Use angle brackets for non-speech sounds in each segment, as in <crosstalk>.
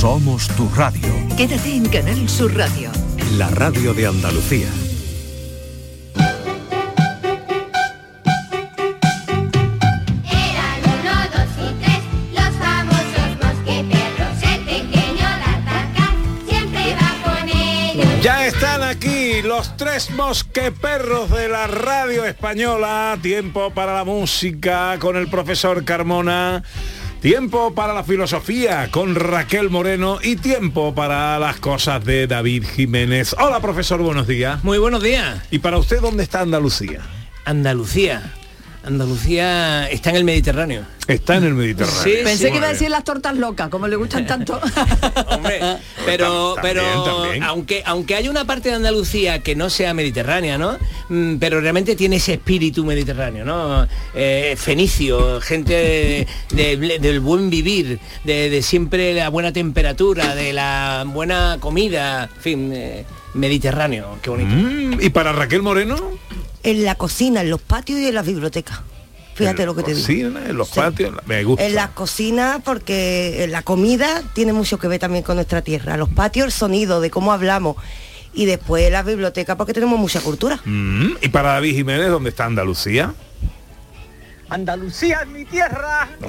Somos tu radio. Quédate en Canal Sur Radio. La radio de Andalucía. Eran uno, dos y tres, los famosos mosqueteros. El pequeño D'Artagnan siempre va con ellos. Ya están aquí los tres mosqueperros de la radio española. Tiempo para la música con el profesor Carmona. Tiempo para la filosofía con Raquel Moreno y tiempo para las cosas de David Jiménez. Hola profesor, buenos días. Muy buenos días. ¿Y para usted dónde está Andalucía? Andalucía. Andalucía está en el Mediterráneo. Está en el Mediterráneo. Sí, Pensé sí. que iba a decir las tortas locas, como le gustan tanto. <laughs> Hombre, pero, También, pero también. aunque aunque hay una parte de Andalucía que no sea mediterránea, ¿no? Mm, Pero realmente tiene ese espíritu mediterráneo, ¿no? Eh, fenicio, gente de- de- del buen vivir, de, de siempre la buena temperatura, de la buena comida, en fin, eh, mediterráneo, qué bonito. Mm, ¿Y para Raquel Moreno? En la cocina, en los patios y en las bibliotecas. Fíjate En lo que te digo. cocina, en los Sí. patios, me gusta. En las cocinas, porque en la comida tiene mucho que ver también con nuestra tierra. Los patios, el sonido, de cómo hablamos. Y después en las bibliotecas, porque tenemos mucha cultura. Mm, ¿Y para David Jiménez dónde está Andalucía? Andalucía es mi tierra. Yo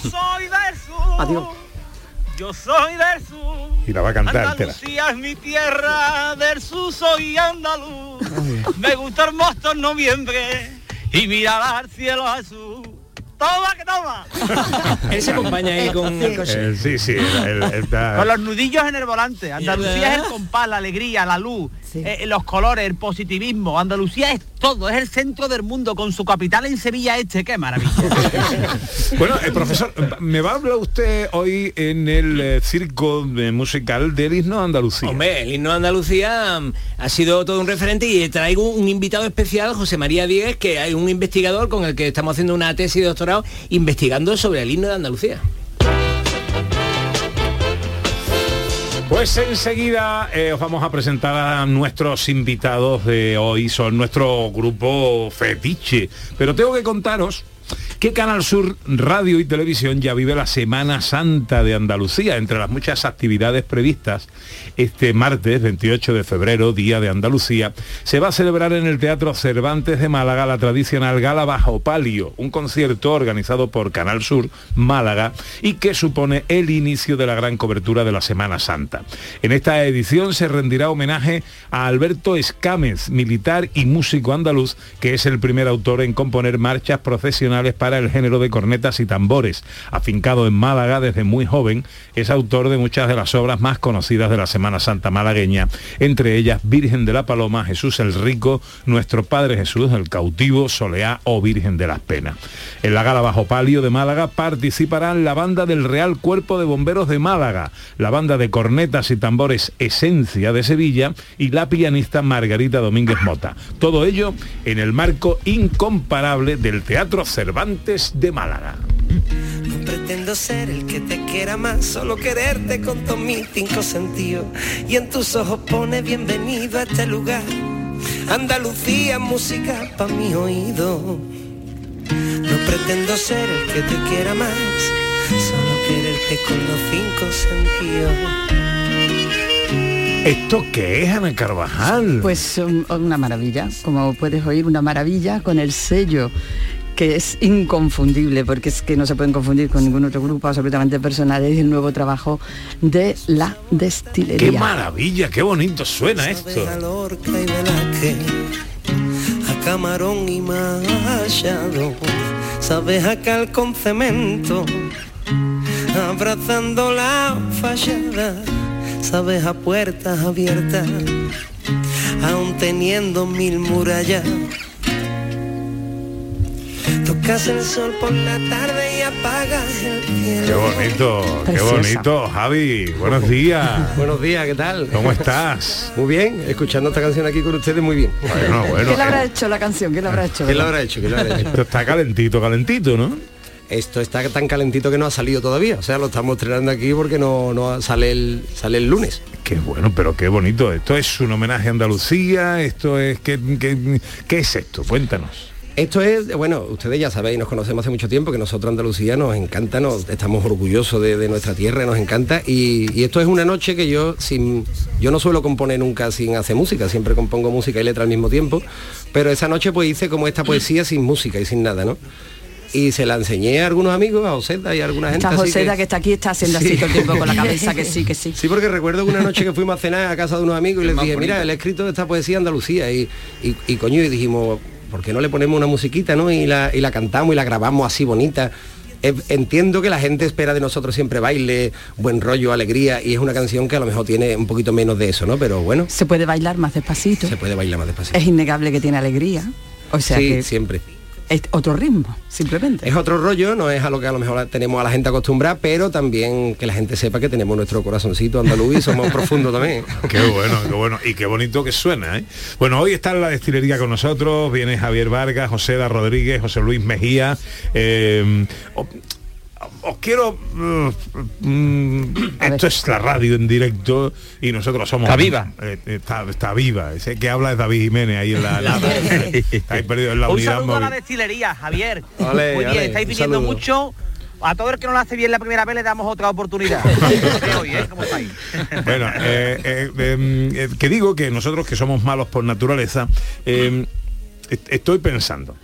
soy del sur. Adiós. Yo soy del sur. Y la va a cantar entera. Andalucía es mi tierra, del sur soy andaluz. Me gusta el mosto en noviembre y mirar al cielo azul. Toma que toma. <laughs> Él se acompaña ahí con el coche. Eh, sí, sí, el- el- está- Con los nudillos en el volante. Andalucía es el compás, la alegría, la luz, Sí. eh, los colores, el positivismo. Andalucía es todo, es el centro del mundo con su capital en Sevilla Este. Qué maravilla. <laughs> Bueno, el profesor, me va a hablar usted hoy en el eh, circo de musical del himno de Andalucía. Hombre, el himno de Andalucía mm, ha sido todo un referente y traigo un invitado especial, José María Díez, que hay un investigador con el que estamos haciendo una tesis de doctorado investigando sobre el himno de Andalucía. Pues enseguida eh, os vamos a presentar a nuestros invitados de hoy, son nuestro grupo fetiche. Pero tengo que contaros que Canal Sur Radio y Televisión ya vive la Semana Santa de Andalucía, entre las muchas actividades previstas. Este martes 28 de febrero, Día de Andalucía, se va a celebrar en el Teatro Cervantes de Málaga la tradicional Gala Bajo Palio, un concierto organizado por Canal Sur Málaga y que supone el inicio de la gran cobertura de la Semana Santa. En esta edición se rendirá homenaje a Alberto Escámez, militar y músico andaluz, que es el primer autor en componer marchas procesionales para el género de cornetas y tambores. Afincado en Málaga desde muy joven, es autor de muchas de las obras más conocidas de la Semana Santa malagueña, entre ellas Virgen de la Paloma, Jesús el Rico, Nuestro Padre Jesús, el Cautivo, Soleá o Virgen de las Penas. En la gala bajo palio de Málaga participarán la banda del Real Cuerpo de Bomberos de Málaga, la banda de cornetas y tambores Esencia de Sevilla y la pianista Margarita Domínguez Mota. Todo ello en el marco incomparable del Teatro Cervantes de Málaga. No pretendo ser el que te quiera más, solo quererte con todos mis cinco sentidos. Y en tus ojos pone bienvenido a este lugar. Andalucía, música pa' mi oído. No pretendo ser el que te quiera más, solo quererte con los cinco sentidos. ¿Esto qué es, Ana Carvajal? Pues um, una maravilla, como puedes oír, una maravilla con el sello que es inconfundible, porque es que no se pueden confundir con ningún otro grupo absolutamente personal, es el nuevo trabajo de la destilería. ¡Qué maravilla! ¡Qué bonito suena esto! A Camarón y Machado, sabes a Cal con cemento, abrazando la fachada, sabes a puertas abiertas, aún teniendo mil murallas. Tocas el sol por la tarde y apagas el cielo. ¡Qué bonito! ¡Qué Preciosa. bonito, Javi! Buenos días. Buenos días, ¿qué tal? ¿Cómo estás? Muy bien, escuchando esta canción aquí con ustedes muy bien. Bueno, bueno. ¿Quién le habrá hecho la canción? ¿Quién le habrá hecho? ¿Qué lo habrá hecho? ¿Qué lo habrá hecho? Esto está calentito, calentito, ¿no? Esto está tan calentito que no ha salido todavía. O sea, lo estamos estrenando aquí porque no, no sale el sale el lunes. Qué bueno, pero qué bonito. Esto es un homenaje a Andalucía, esto es... ¿Qué, qué, qué es esto? Cuéntanos. Esto es, bueno, ustedes ya sabéis, nos conocemos hace mucho tiempo, que nosotros Andalucía nos encanta, nos, estamos orgullosos de, de nuestra tierra, nos encanta. Y, y esto es una noche que yo sin. Yo no suelo componer nunca sin hacer música, siempre compongo música y letra al mismo tiempo. Pero esa noche pues hice como esta poesía sin música y sin nada, ¿no? Y se la enseñé a algunos amigos, a Joseta y a alguna gente. Esta Joseda que... está aquí está haciendo así Sí. todo el tiempo con la cabeza, que sí, que sí. Sí, porque recuerdo que una noche que fuimos a cenar a casa de unos amigos y <laughs> les dije, mira, le he escrito esta poesía Andalucía y, y, y coño, y dijimos, ¿por qué no le ponemos una musiquita, no? Y la, y la cantamos y la grabamos así bonita. Eh, Entiendo que la gente espera de nosotros siempre baile, buen rollo, alegría, y es una canción que a lo mejor tiene un poquito menos de eso, ¿no? Pero bueno, Se puede bailar más despacito. se puede bailar más despacito. Es innegable que tiene alegría. O sea sí, que siempre. Es otro ritmo, simplemente. Es otro rollo, no es a lo que a lo mejor tenemos a la gente acostumbrada, pero también que la gente sepa que tenemos nuestro corazoncito andaluz y somos <laughs> profundos también. Qué bueno, qué bueno. Y qué bonito que suena, ¿eh? Bueno, hoy está en la destilería con nosotros, viene Javier Vargas, José Da Rodríguez, José Luis Mejía. eh, os quiero uh, mm, esto es la radio en directo y nosotros somos Está viva. eh, está, está viva ese que habla es David Jiménez ahí en la, la- <laughs> en la Un unidad saludo a la destilería, Javier. Muy bien, estáis un viniendo mucho. A todo el que no lo hace bien la primera vez le damos otra oportunidad. <laughs> Hoy, ¿eh? ¿Cómo estáis? <laughs> Bueno, eh, eh, em, eh, que digo que nosotros que somos malos por naturaleza, eh, est- estoy pensando.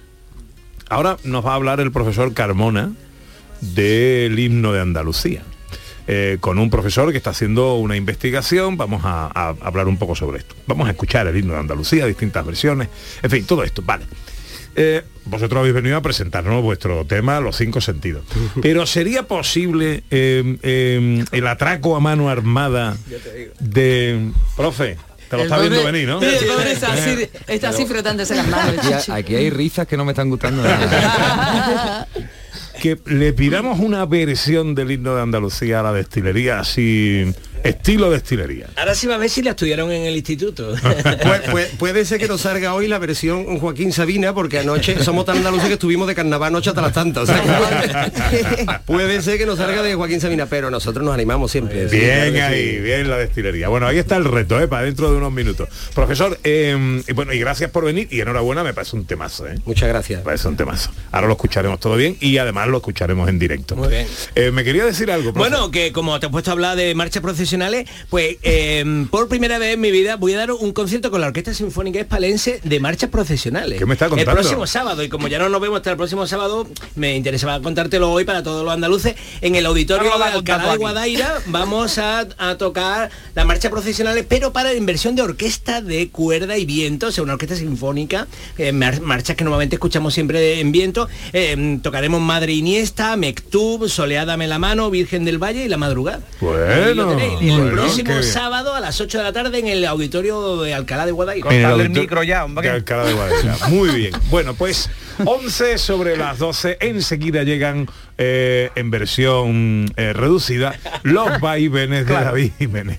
Ahora nos va a hablar el profesor Carmona del himno de Andalucía. Eh, con un profesor que está haciendo una investigación, vamos a, a hablar un poco sobre esto. Vamos a escuchar el himno de Andalucía, distintas versiones, en fin, todo esto, vale. Eh, vosotros habéis venido a presentarnos vuestro tema, los cinco sentidos. <laughs> Pero ¿sería posible eh, eh, el atraco a mano armada de... Profe, te lo El está viendo venir, ¿no? Sí, el pobre está así, está así frotándose las manos. Aquí, hay- aquí hay risas que no me están gustando nada. <laughs> que le pidamos una versión del himno de Andalucía a la destilería, así, estilo destilería. Ahora sí va a ver si la estudiaron en el instituto. <laughs> Pu- pu- puede ser que nos salga hoy la versión Joaquín Sabina, porque anoche somos tan andaluces que estuvimos de carnaval anoche hasta las tantas. o sea que puede, <laughs> puede ser que nos salga de Joaquín Sabina, pero nosotros nos animamos siempre. Bien ahí, sí. bien la destilería. Bueno, ahí está el reto, ¿eh? para dentro de unos minutos. Profesor, eh, y bueno, y gracias por venir y enhorabuena, me parece un temazo, ¿eh? Muchas gracias. Me parece un temazo. Ahora lo escucharemos todo bien y además lo escucharemos en directo. Muy bien. Eh, me quería decir algo. profe. Bueno, que como te he puesto a hablar de marchas pues eh, por primera vez en mi vida voy a dar un concierto con la Orquesta Sinfónica Espalense de marchas procesionales. ¿Qué me está contando? El próximo sábado, y como ya no nos vemos hasta el próximo sábado, me interesaba contártelo hoy para todos los andaluces. En el auditorio de Alcalá de. Guadaira <laughs> vamos a, a tocar las marchas procesionales, pero para en versión de orquesta de cuerda y viento, o sea, una orquesta sinfónica, eh, mar- marchas que normalmente escuchamos siempre en viento. Eh, tocaremos Madre Iniesta, Mectub, Soleádame la mano, Virgen del Valle y La Madrugada. Bueno, El bueno, próximo sábado a las 8 de la tarde en el auditorio de Alcalá de Guadaira. En el auditor- micro ya, hombre. de Alcalá de Guadaira. <laughs> Muy bien. Bueno, pues 11 sobre las 12. Enseguida llegan eh, en versión eh, reducida los <laughs> vaivenes de David Jiménez.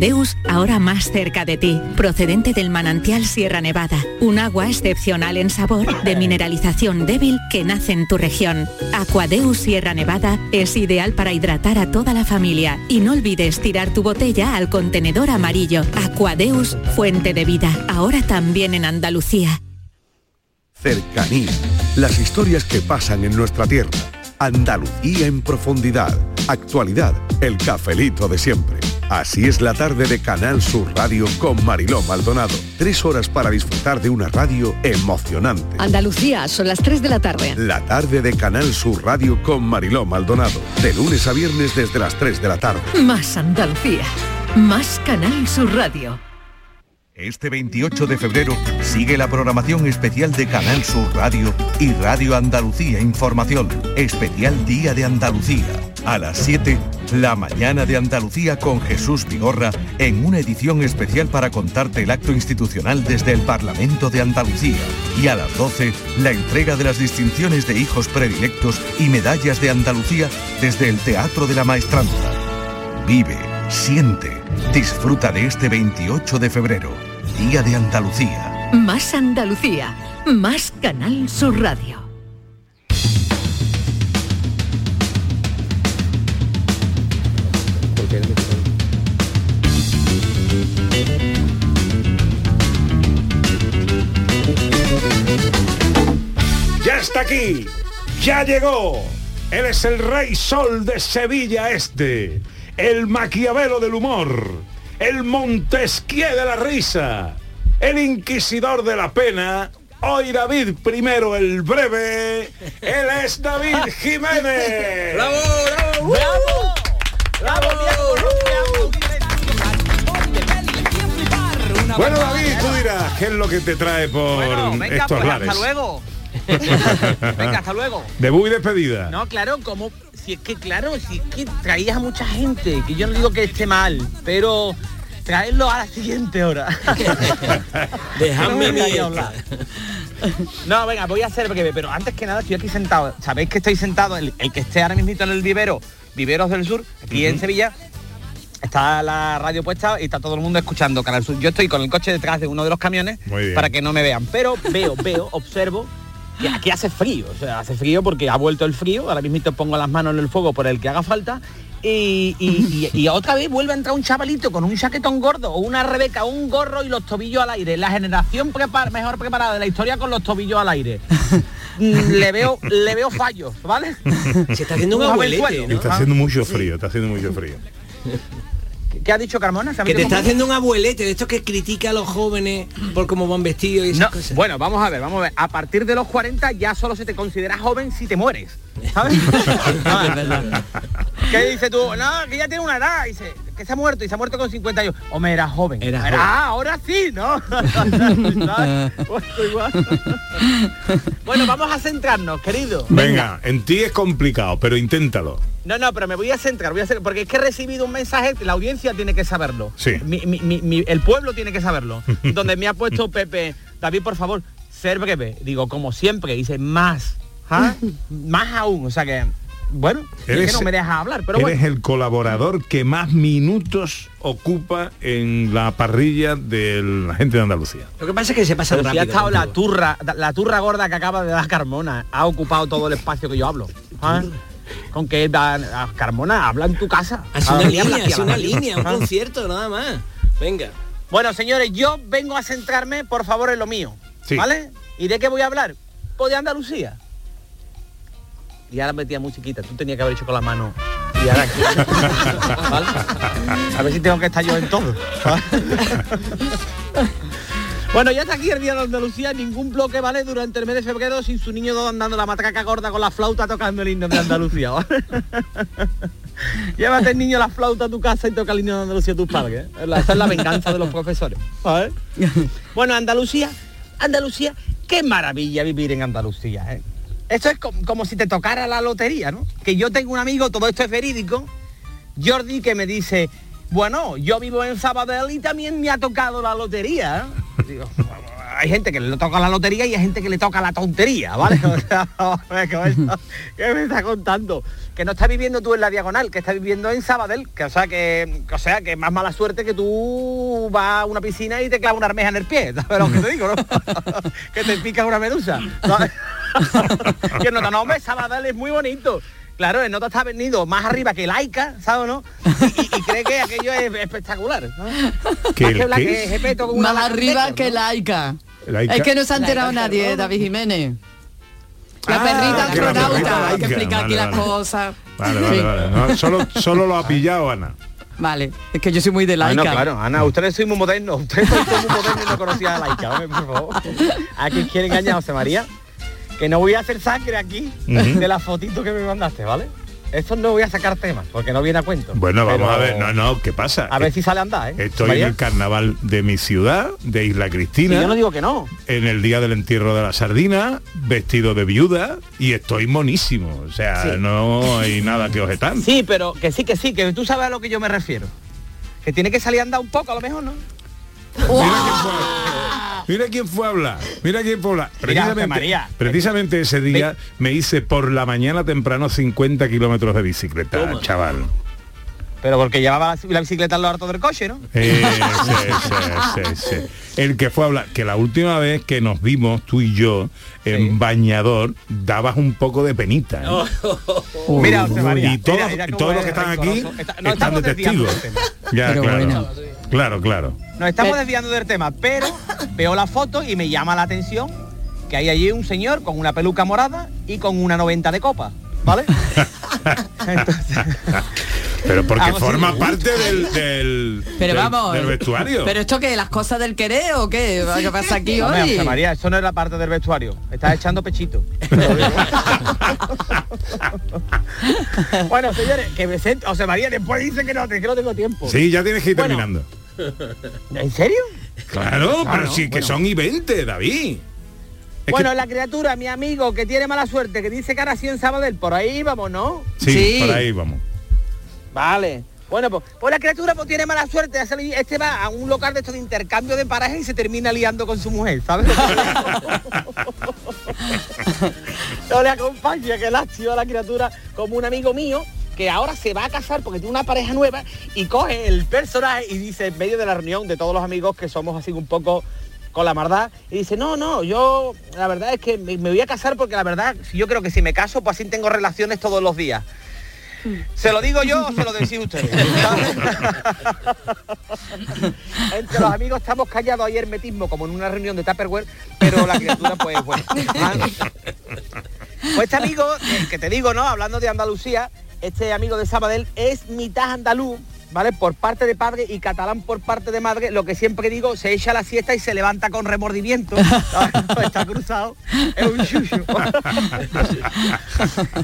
Aquadeus, ahora más cerca de ti, procedente del manantial Sierra Nevada, un agua excepcional en sabor, de mineralización débil que nace en tu región. Aquadeus Sierra Nevada es ideal para hidratar a toda la familia y no olvides tirar tu botella al contenedor amarillo. Aquadeus, fuente de vida, ahora también en Andalucía. Cercanía. Las historias que pasan en nuestra tierra. Andalucía en profundidad. Actualidad. El cafelito de siempre. Así es la tarde de Canal Sur Radio con Mariló Maldonado. Tres horas para disfrutar de una radio emocionante. Andalucía, son las 3 de la tarde. La tarde de Canal Sur Radio con Mariló Maldonado. De lunes a viernes desde las 3 de la tarde. Más Andalucía. Más Canal Sur Radio. Este 28 de febrero sigue la programación especial de Canal Sur Radio y Radio Andalucía Información. Especial Día de Andalucía. A las 7, La Mañana de Andalucía con Jesús Vigorra en una edición especial para contarte el acto institucional desde el Parlamento de Andalucía. Y a las 12, la entrega de las distinciones de hijos predilectos y medallas de Andalucía desde el Teatro de la Maestranza. Vive, siente, disfruta de este 28 de febrero, Día de Andalucía. Más Andalucía, más Canal Sur Radio. Aquí, ya llegó. Él es el rey sol de Sevilla Este, el Maquiavelo del humor, el Montesquieu de la risa, el inquisidor de la pena. Hoy David primero el breve, él es David Jiménez. ¡Bravo, bravo! ¡Bravo! Bueno David, tú dirás, ¿qué es lo que te trae por Bueno, venga, estos pues lares? hasta luego. <laughs> venga, hasta luego. Debut y despedida. No, claro, como si es que claro, si es que traías a mucha gente, que yo no digo que esté mal, pero traerlo a la siguiente hora. <laughs> Dejadme mi- hablar. No, venga, voy a hacer breve, pero antes que nada estoy aquí sentado. Sabéis que estoy sentado, el, el que esté ahora mismo en el vivero, Viveros del Sur, aquí en. Sevilla, está la radio puesta y está todo el mundo escuchando Canal Sur. Yo estoy con el coche detrás de uno de los camiones para que no me vean, pero veo, veo, observo que aquí hace frío, o sea, hace frío porque ha vuelto el frío, ahora mismo pongo las manos en el fuego por el que haga falta y, y- y- y otra vez vuelve a entrar un chavalito con un chaquetón gordo o una rebeca, un gorro y los tobillos al aire. La generación prepar- mejor preparada de la historia con los tobillos al aire. Mm, le veo le veo fallos, ¿vale? Se está haciendo un abuelete, ¿no? Está haciendo mucho frío, está haciendo mucho frío. ¿Qué ha dicho Carmona? ¿Se ha Que te está haciendo un abuelete de estos que critica a los jóvenes por cómo van vestidos y esas No, cosas. bueno, vamos a ver, vamos a ver. A partir de los 40 ya solo se te considera joven si te mueres. ¿Sabes? <laughs> ¿Qué dices tú? No, que ya tiene una edad. Dice, que se ha muerto y se ha muerto con 50 años. Hombre, era joven. Era Era- joven. Ah, ahora sí, ¿no? <laughs> <laughs> Bueno, vamos a centrarnos, querido. Venga, en ti es complicado, pero inténtalo. No, no, pero me voy a centrar, voy a hacer, porque es que he recibido un mensaje, la audiencia tiene que saberlo. Sí. Mi- mi- mi- mi- el pueblo tiene que saberlo. <laughs> donde me ha puesto Pepe, David, por favor, ser breve. Digo, como siempre, dice más. ¿ah? más aún. O sea que, bueno, es que Eres- no me deja hablar, pero Eres bueno. el colaborador que más minutos ocupa en la parrilla de la gente de Andalucía. Lo que pasa es que se pasa Pero si ha rápido. estado la turra, la turra gorda que acaba de dar Carmona, ha ocupado todo el espacio que yo hablo. ¿ah? Con que da- Carmona habla en tu casa. Hace una habla línea, hace una línea, un ¿Ah? concierto, nada más. Venga. Bueno, señores, yo vengo a centrarme, por favor, en lo mío. Sí. ¿Vale? ¿Y de qué voy a hablar? Pues de Andalucía. Y ahora metía musiquita, tú tenías que haber hecho con la mano. Y ahora aquí. <laughs> ¿Vale? A ver si tengo que estar yo en todo. <laughs> Bueno, ya está aquí el día de Andalucía, ningún bloque vale durante el mes de febrero sin su niño andando la matraca gorda con la flauta tocando el himno de Andalucía. ¿vale? <laughs> Llévate el niño la flauta a tu casa y toca el himno de Andalucía a tus padres. ¿eh? Esa es la venganza de los profesores. ¿sabes? Bueno, Andalucía, Andalucía, qué maravilla vivir en Andalucía. ¿eh? Esto es co- como, si te tocara la lotería, ¿no? Que yo tengo un amigo, todo esto es verídico, Jordi, que me dice, bueno, yo vivo en Sabadell y también me ha tocado la lotería. ¿eh?". <laughs> hay gente que le toca la lotería y hay gente que le toca la tontería, ¿vale? <laughs> <laughs> O sea, ¿qué me está contando? Que no estás viviendo tú en la diagonal, que estás viviendo en Sabadell, que o sea que, o sea que más mala suerte que tú vas a una piscina y te clava una armeja en el pie, ¿sabes lo que te digo, no? <laughs> que te pica una medusa. ¿sabes? que no, no, hombre, Sabadell es muy bonito. Claro, el nota está venido más arriba que laica, ¿sabes o no? Y, y- cree que aquello es espectacular. ¿no? ¿Que Más que que Más arriba que laica. Laica. Es que no se ha enterado Laica, nadie. David Jiménez. La Ah, perrita astronauta, hay que explicar aquí Vale, las vale. cosas. Vale, vale, Sí. vale. No, solo, solo lo ha pillado Ana. Vale, es que yo soy muy de Ah, laica. no, claro, Ana, ustedes soy muy modernos, ustedes son muy modernos y no conocían a laica, hombre, por favor. ¿A quién quiere engañar, José María? Que no voy a hacer sangre aquí Ujú. de la fotito que me mandaste, ¿vale? Eso no voy a sacar temas, porque no viene a cuento. Bueno, vamos Pero a ver, no, no, ¿qué pasa? A ver si sale a andar, ¿eh? Estoy María. en el carnaval de mi ciudad, de Isla Cristina. Yo no digo que no. En el día del entierro de la sardina, vestido de viuda y estoy monísimo. O sea, Sí. no hay nada que objetar. <laughs> Sí, pero que sí, que sí, que tú sabes a lo que yo me refiero. Que tiene que salir a andar un poco, a lo mejor, ¿no? Mira quién fue a hablar, mira quién fue a hablar. Precisamente, María. precisamente ese día me hice por la mañana temprano 50 kilómetros de bicicleta, chaval. Pero porque llevaba la, bicicleta en lo harto del coche, ¿no? Eh, <laughs> sí, sí, sí, sí. El que fue a hablar, que la última vez que nos vimos, tú y yo, en bañador, dabas un poco de penita. ¿eh? Mira, José María, y todos, mira, mira cómo todos los que están aquí nos están de testigos. Ya, Pero claro. bueno. Claro, claro. Nos estamos desviando del tema, pero <laughs> veo la foto y me llama la atención que hay allí un señor con una peluca morada y con una 90 de copa, ¿vale? <laughs> Pero porque Vamos, forma sí. parte del, del, Pero del- vamos. del vestuario. ¿Pero esto qué? ¿Las cosas del querer o qué? ¿Qué pasa aquí Hombre, hoy? María, eso no es la parte del vestuario. Estás echando pechito. <laughs> bueno, señores, que me siento. José María, después dice que no, que no tengo tiempo. Sí, ya tienes que ir Bueno, terminando. ¿En serio? Claro, pero no, sí que son y 20, David. Es bueno, que- la criatura, mi amigo, que tiene mala suerte, que dice que ahora sí en Sabadell, por ahí vamos, ¿no? sí, por ahí vamos. Vale. Bueno, pues, pues la criatura pues tiene mala suerte. Este va a un local de estos de intercambio de pareja y se termina liando con su mujer, ¿sabes? <laughs> no le acompaña, que lástima a la criatura, como un amigo mío que ahora se va a casar porque tiene una pareja nueva y coge el personaje y dice en medio de la reunión de todos los amigos que somos así un poco con la maldad y dice no no yo la verdad es que me, me voy a casar porque la verdad yo creo que si me caso pues así tengo relaciones todos los días ¿Se lo digo yo o se lo decís ustedes? <laughs> <laughs> Entre los amigos estamos callados ayer metismo como en una reunión de Tupperware, pero la criatura pues bueno. Pues este amigo, que te digo, ¿no? Hablando de Andalucía, este amigo de Sabadell es mitad andaluz, ¿vale? Por parte de padre y catalán por parte de madre, lo que siempre digo, se echa la siesta y se levanta con remordimiento. <laughs> Está cruzado. Es un chucho.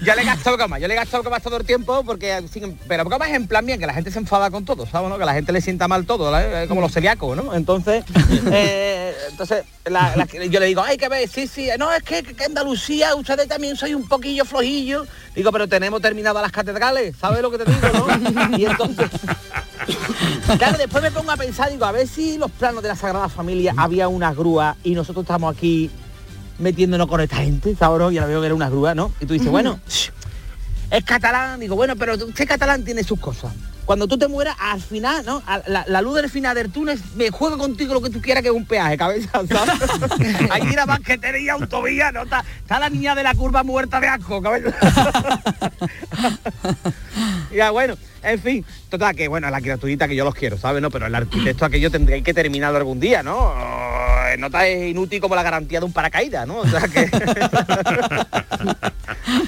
yo le gasto goma, yo le gasto goma todo el tiempo porque pero goma es en plan bien que la gente se enfada con todo, ¿sabes? no? Que la gente le sienta mal todo. Eh, como los celíacos, ¿no? Entonces, eh, entonces la- la- yo le digo, ay que ver, sí, sí, no, es que, que Andalucía, ustedes también soy un poquillo flojillo. Digo, pero tenemos terminadas las catedrales, ¿sabes lo que te digo, no? Y entonces, claro, después me pongo a pensar, digo, a ver si los planos de la Sagrada Familia había una grúa y nosotros estamos aquí metiéndonos con esta gente, ¿sabes? Y ahora veo que era una grúa, ¿no? Y tú dices, bueno, es catalán, digo, bueno, pero usted catalán tiene sus cosas. Cuando tú te mueras, al final, ¿no? La, la luz del final del túnel me juega contigo lo que tú quieras que es un peaje, cabeza, ¿sabes? <laughs> Ahí tira banquetera y autovía, ¿no? Está, está la niña de la curva muerta de asco, cabeza. <laughs> ya, bueno, en fin, total, que bueno, la criaturita que yo los quiero, ¿sabes? No, pero el arquitecto aquello tendría que terminarlo algún día, ¿no? Eh, No tan inútil como la garantía de un paracaídas, ¿no? O sea que... <laughs>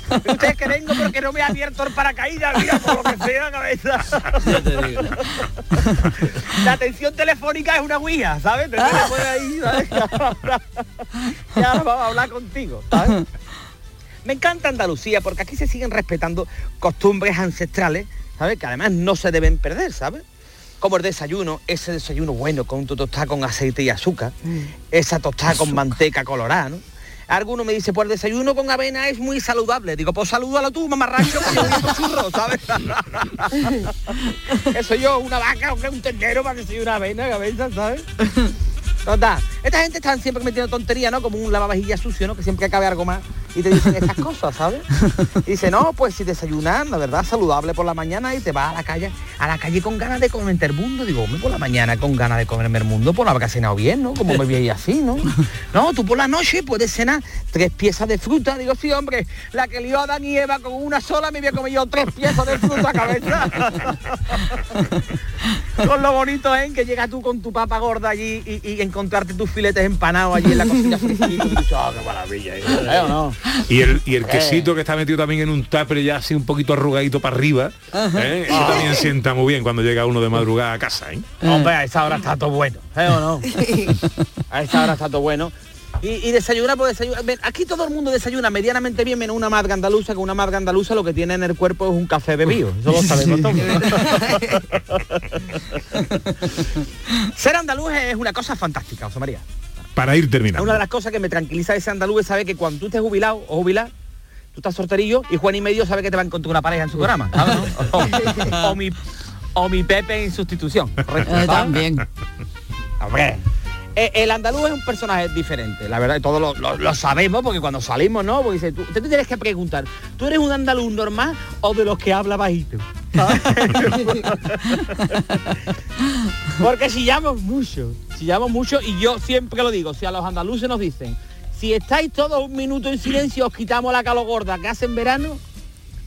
Ustedes que vengo porque no me ha abierto el paracaídas, mira, por lo que sea, cabeza. <laughs> La atención telefónica es una guía, ¿sabes? Te ahí, ¿sabes? <laughs> Y ahora vamos a hablar contigo, ¿sabes? Me encanta Andalucía porque aquí se siguen respetando costumbres ancestrales, ¿sabes? Que además no se deben perder, ¿sabes? Como el desayuno, ese desayuno bueno con tu tostada con aceite y azúcar, esa tostada con manteca colorada, ¿no? Alguno me dice, pues el desayuno con avena es muy saludable. Digo, pues salúdalo tú, mamarracho, que yo digo churro, ¿sabes? <laughs> que soy yo, una vaca o que un ternero para que soy una avena, cabeza, ¿sabes? <laughs> Total. Esta gente está siempre metiendo tontería, ¿no? Como un lavavajillas sucio, ¿no? Que siempre cabe algo más. Y te dicen estas cosas, ¿sabes? Y dice, no, pues si desayunas, la verdad, saludable por la mañana y te vas a la calle, a la calle con ganas de comerte el mundo. Digo, hombre, por la mañana con ganas de comerme el mundo, pues no habrá cenado bien, ¿no? Como me veis así, ¿no? No, tú por la noche puedes cenar tres piezas de fruta. Digo, sí, hombre, la que lió a Adán y Eva con una sola me voy a comer yo tres piezas de fruta, cabeza. con lo bonito es que llegas tú con tu papa gorda allí y, y encontrarte tus filetes empanados allí en la cocina <laughs> "Ah, qué maravilla. ¿eh, o no? Y el, y el Eh. quesito que está metido también en un tupper ya así un poquito arrugadito para arriba, ¿eh? eso también sienta muy bien cuando llega uno de madrugada a casa, ¿eh? Hombre, a esa hora está todo bueno, ¿eh o no? <laughs> A esa hora está todo bueno. Y, y desayunar, pues desayunar. Aquí todo el mundo desayuna medianamente bien, menos una madre andaluza, que una madre andaluza lo que tiene en el cuerpo es un café bebido. Eso lo sabemos todos. <laughs> Ser andaluz es una cosa fantástica, José María. Para ir terminando. una de las cosas que me tranquiliza de ese andaluz es saber que cuando tú estés jubilado o jubilada, tú estás solterillo y Juan y medio sabe que te va a encontrar una pareja en su programa. <laughs> O, o mi, o mi Pepe en sustitución. Eh, también. Hombre, el andaluz es un personaje diferente, la verdad, todos lo, sabemos, porque cuando salimos, ¿no? Porque dice, tú, te tienes que preguntar, ¿tú eres un andaluz normal o de los que habla bajito? <laughs> Porque chillamos mucho, chillamos mucho, y yo siempre lo digo, si a los andaluces nos dicen, si estáis todos un minuto en silencio, os quitamos la calo gorda que hace en verano,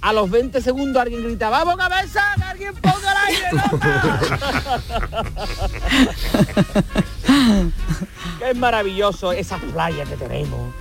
a los 20 segundos alguien grita, ¡vamos cabeza! ¡Que alguien ponga el aire! Es <laughs> maravilloso esas playas que tenemos,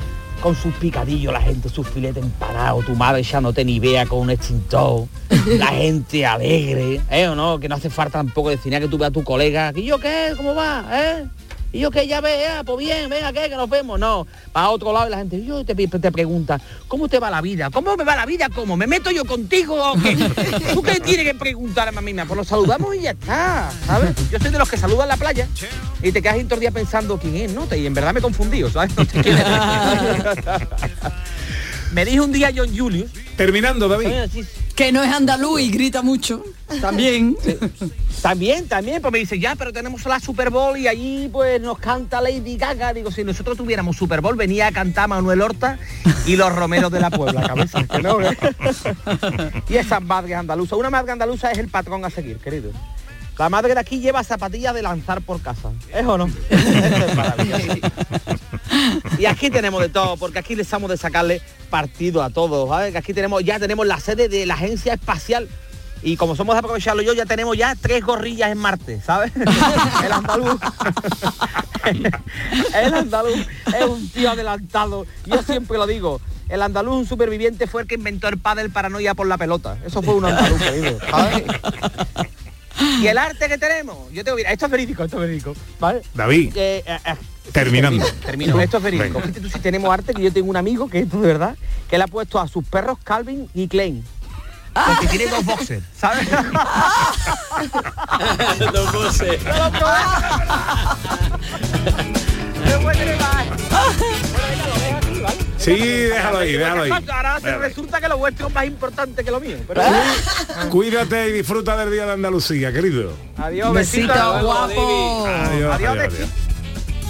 con sus picadillos, la gente, sus filetes empanados, tu madre echándote ni vea con un extintor, la <laughs> gente alegre, ¿eh o no? Que no hace falta tampoco decir nada que tú veas a tu colega, ¿y yo qué? ¿Cómo va? ¿Eh? Y yo que ya ve, ah, pues bien, venga, ¿qué? Que nos vemos. No, va a otro lado y la gente, yo te, te pregunta, ¿cómo te va la vida? ¿Cómo me va la vida? ¿Cómo? ¿Me meto yo contigo o qué? <laughs> ¿Tú qué tienes que preguntar a mí? Pues lo saludamos y ya está, ¿sabes? Yo soy de los que saludan la playa y te quedas ahí todo el día pensando quién es, ¿no? Y en verdad me he confundido, ¿sabes? No. <laughs> me dijo un día John Julius. Terminando, David. Que no es andaluz y grita mucho. También. También, también, pues me dice, ya, pero tenemos la Super Bowl y allí pues nos canta Lady Gaga. Digo, si nosotros tuviéramos Super Bowl, venía a cantar Manuel Horta y los Romeros de la Puebla, cabeza. <laughs> que no, <laughs> y esas madres andaluzas. Una madre andaluza es el patrón a seguir, querido. La madre de aquí lleva zapatillas de lanzar por casa. ¿Es o no? Eso <laughs> es maravilloso. Y aquí tenemos de todo, porque aquí les estamos de sacarle partido a todos, ¿sabes? Que aquí tenemos, ya tenemos la sede de la agencia espacial. Y como somos de aprovecharlo yo, ya tenemos ya tres gorrillas en Marte, ¿sabes? <laughs> El andaluz. <laughs> El andaluz es un tío adelantado. Yo siempre lo digo. El andaluz, un superviviente, fue el que inventó el pádel paranoia por la pelota. Eso fue un andaluz, querido. ¿sabes? <laughs> Y el arte que tenemos, yo te voy a esto es verídico, esto es verídico, ¿vale? David. Eh, eh, Terminando. Termino, termino. Esto es verídico. Tú si tenemos arte, que yo tengo un amigo que esto de verdad, que le ha puesto a sus perros Calvin y Klein. Porque tiene dos boxers, ¿sabes? <laughs> Dos voces. Sí, déjalo ahí, déjalo ahí. Ahora resulta que lo vuestro es más importante que lo mío. Pero Cuídate y disfruta del Día de Andalucía, querido. adiós, Besito, guapo. Adiós, Adiós,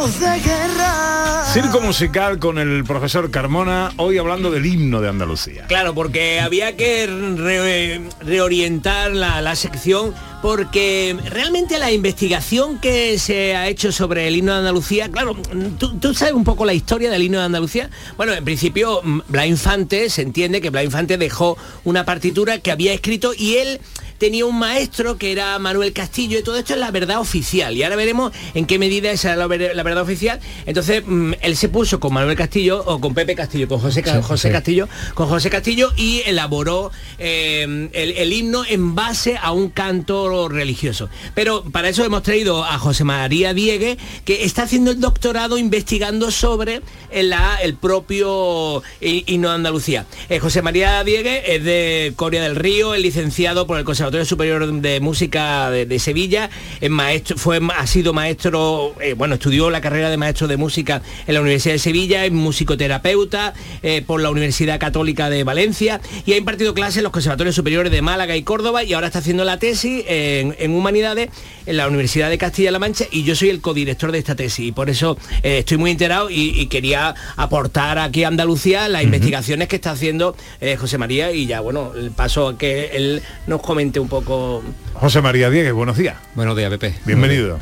de guerra. Circo musical con el profesor Carmona, hoy hablando del himno de Andalucía. Claro, porque había que re- reorientar la, la sección porque realmente la investigación que se ha hecho sobre el himno de Andalucía, claro, ¿tú, tú sabes un poco la historia del himno de Andalucía? Bueno, en principio mm, Blas Infante, se entiende que Blas Infante dejó una partitura que había escrito y él tenía un maestro que era Manuel Castillo y todo esto es la verdad oficial y ahora veremos en qué medida esa es la, ver- la verdad oficial. Entonces mm, él se puso con Manuel Castillo o con Pepe Castillo con José, Ca- Sí, José sí. Castillo con José Castillo y elaboró eh, el, el himno en base a un canto religioso. Pero para eso hemos traído a José María Diegue que está haciendo el doctorado investigando sobre el, la- el propio hi- himno de Andalucía. Eh, José María Diegue es de Coria del Río es licenciado por el Conservatorio Superior de Música de, de Sevilla, es maestro, fue, ha sido maestro, eh, bueno, estudió la carrera de maestro de música en la Universidad de Sevilla, es musicoterapeuta eh, por la Universidad Católica de Valencia y ha impartido clases en los conservatorios superiores de Málaga y Córdoba y ahora está haciendo la tesis en, en Humanidades en la Universidad de Castilla-La Mancha y yo soy el codirector de esta tesis y por eso eh, estoy muy enterado y, y quería aportar aquí a Andalucía las investigaciones que está haciendo José María y ya bueno, el paso a que él nos comente un poco... José María Diegues, buenos días. Buenos días, Pepe. Bienvenido.